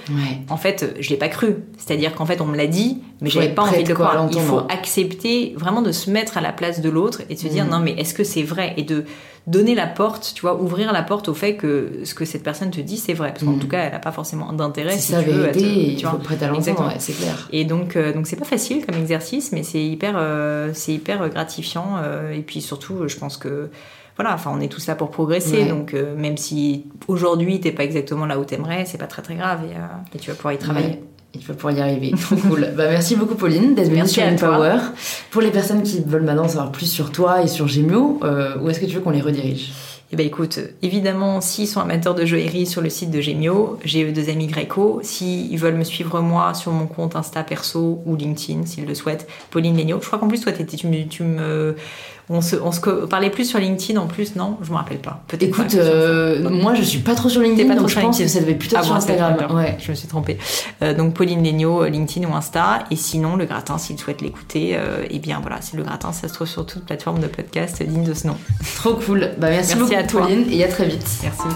En fait, je l'ai pas cru. C'est-à-dire qu'en fait, on me l'a dit, mais j'avais pas envie de le croire. Il faut accepter vraiment de se mettre à la place de l'autre et de se dire, mm. non, mais est-ce que c'est vrai? Et de donner la porte, tu vois, ouvrir la porte au fait que ce que cette personne te dit, c'est vrai. Parce qu'en mm. tout cas, elle n'a pas forcément d'intérêt. Si ça tu veux, il faut prêter à l'entendre, c'est clair. Et donc, euh, donc c'est pas facile comme exercice, mais c'est hyper, euh, c'est hyper gratifiant. Euh, et puis surtout, je pense que voilà, enfin, on est tous là pour progresser. Donc, même si aujourd'hui, t'es pas exactement là où t'aimerais, c'est pas très très grave et, tu vas pouvoir y travailler. Il faut pouvoir y arriver. Trop cool. [LAUGHS] Bah, merci beaucoup, Pauline, d'être venue sur Power. Pour les personnes qui veulent maintenant savoir plus sur toi et sur Gemio, euh, où est-ce que tu veux qu'on les redirige? Eh ben écoute, évidemment, s'ils sont amateurs de joaillerie sur le site de Gemio, j'ai deux amis Greco. S'ils veulent me suivre moi sur mon compte Insta perso ou LinkedIn, s'ils le souhaitent, Pauline Legno. Je crois qu'en plus, toi, tu, tu me on se, on se parlait plus sur LinkedIn en plus, non? Je me rappelle pas. Peut-être. Écoute, euh, moi je suis pas trop sur LinkedIn, pas trop je pense que ça devait plutôt ah sur Instagram. Ouais. Je me suis trompée. Euh, donc Pauline Legno, euh, LinkedIn ou Insta. Et sinon, le gratin, s'il souhaite l'écouter, euh, eh bien voilà, c'est le gratin, ça se trouve sur toute plateforme de podcast digne de ce nom. Trop cool. Bah, merci, beaucoup, à toi. Pauline, et à très vite. Merci.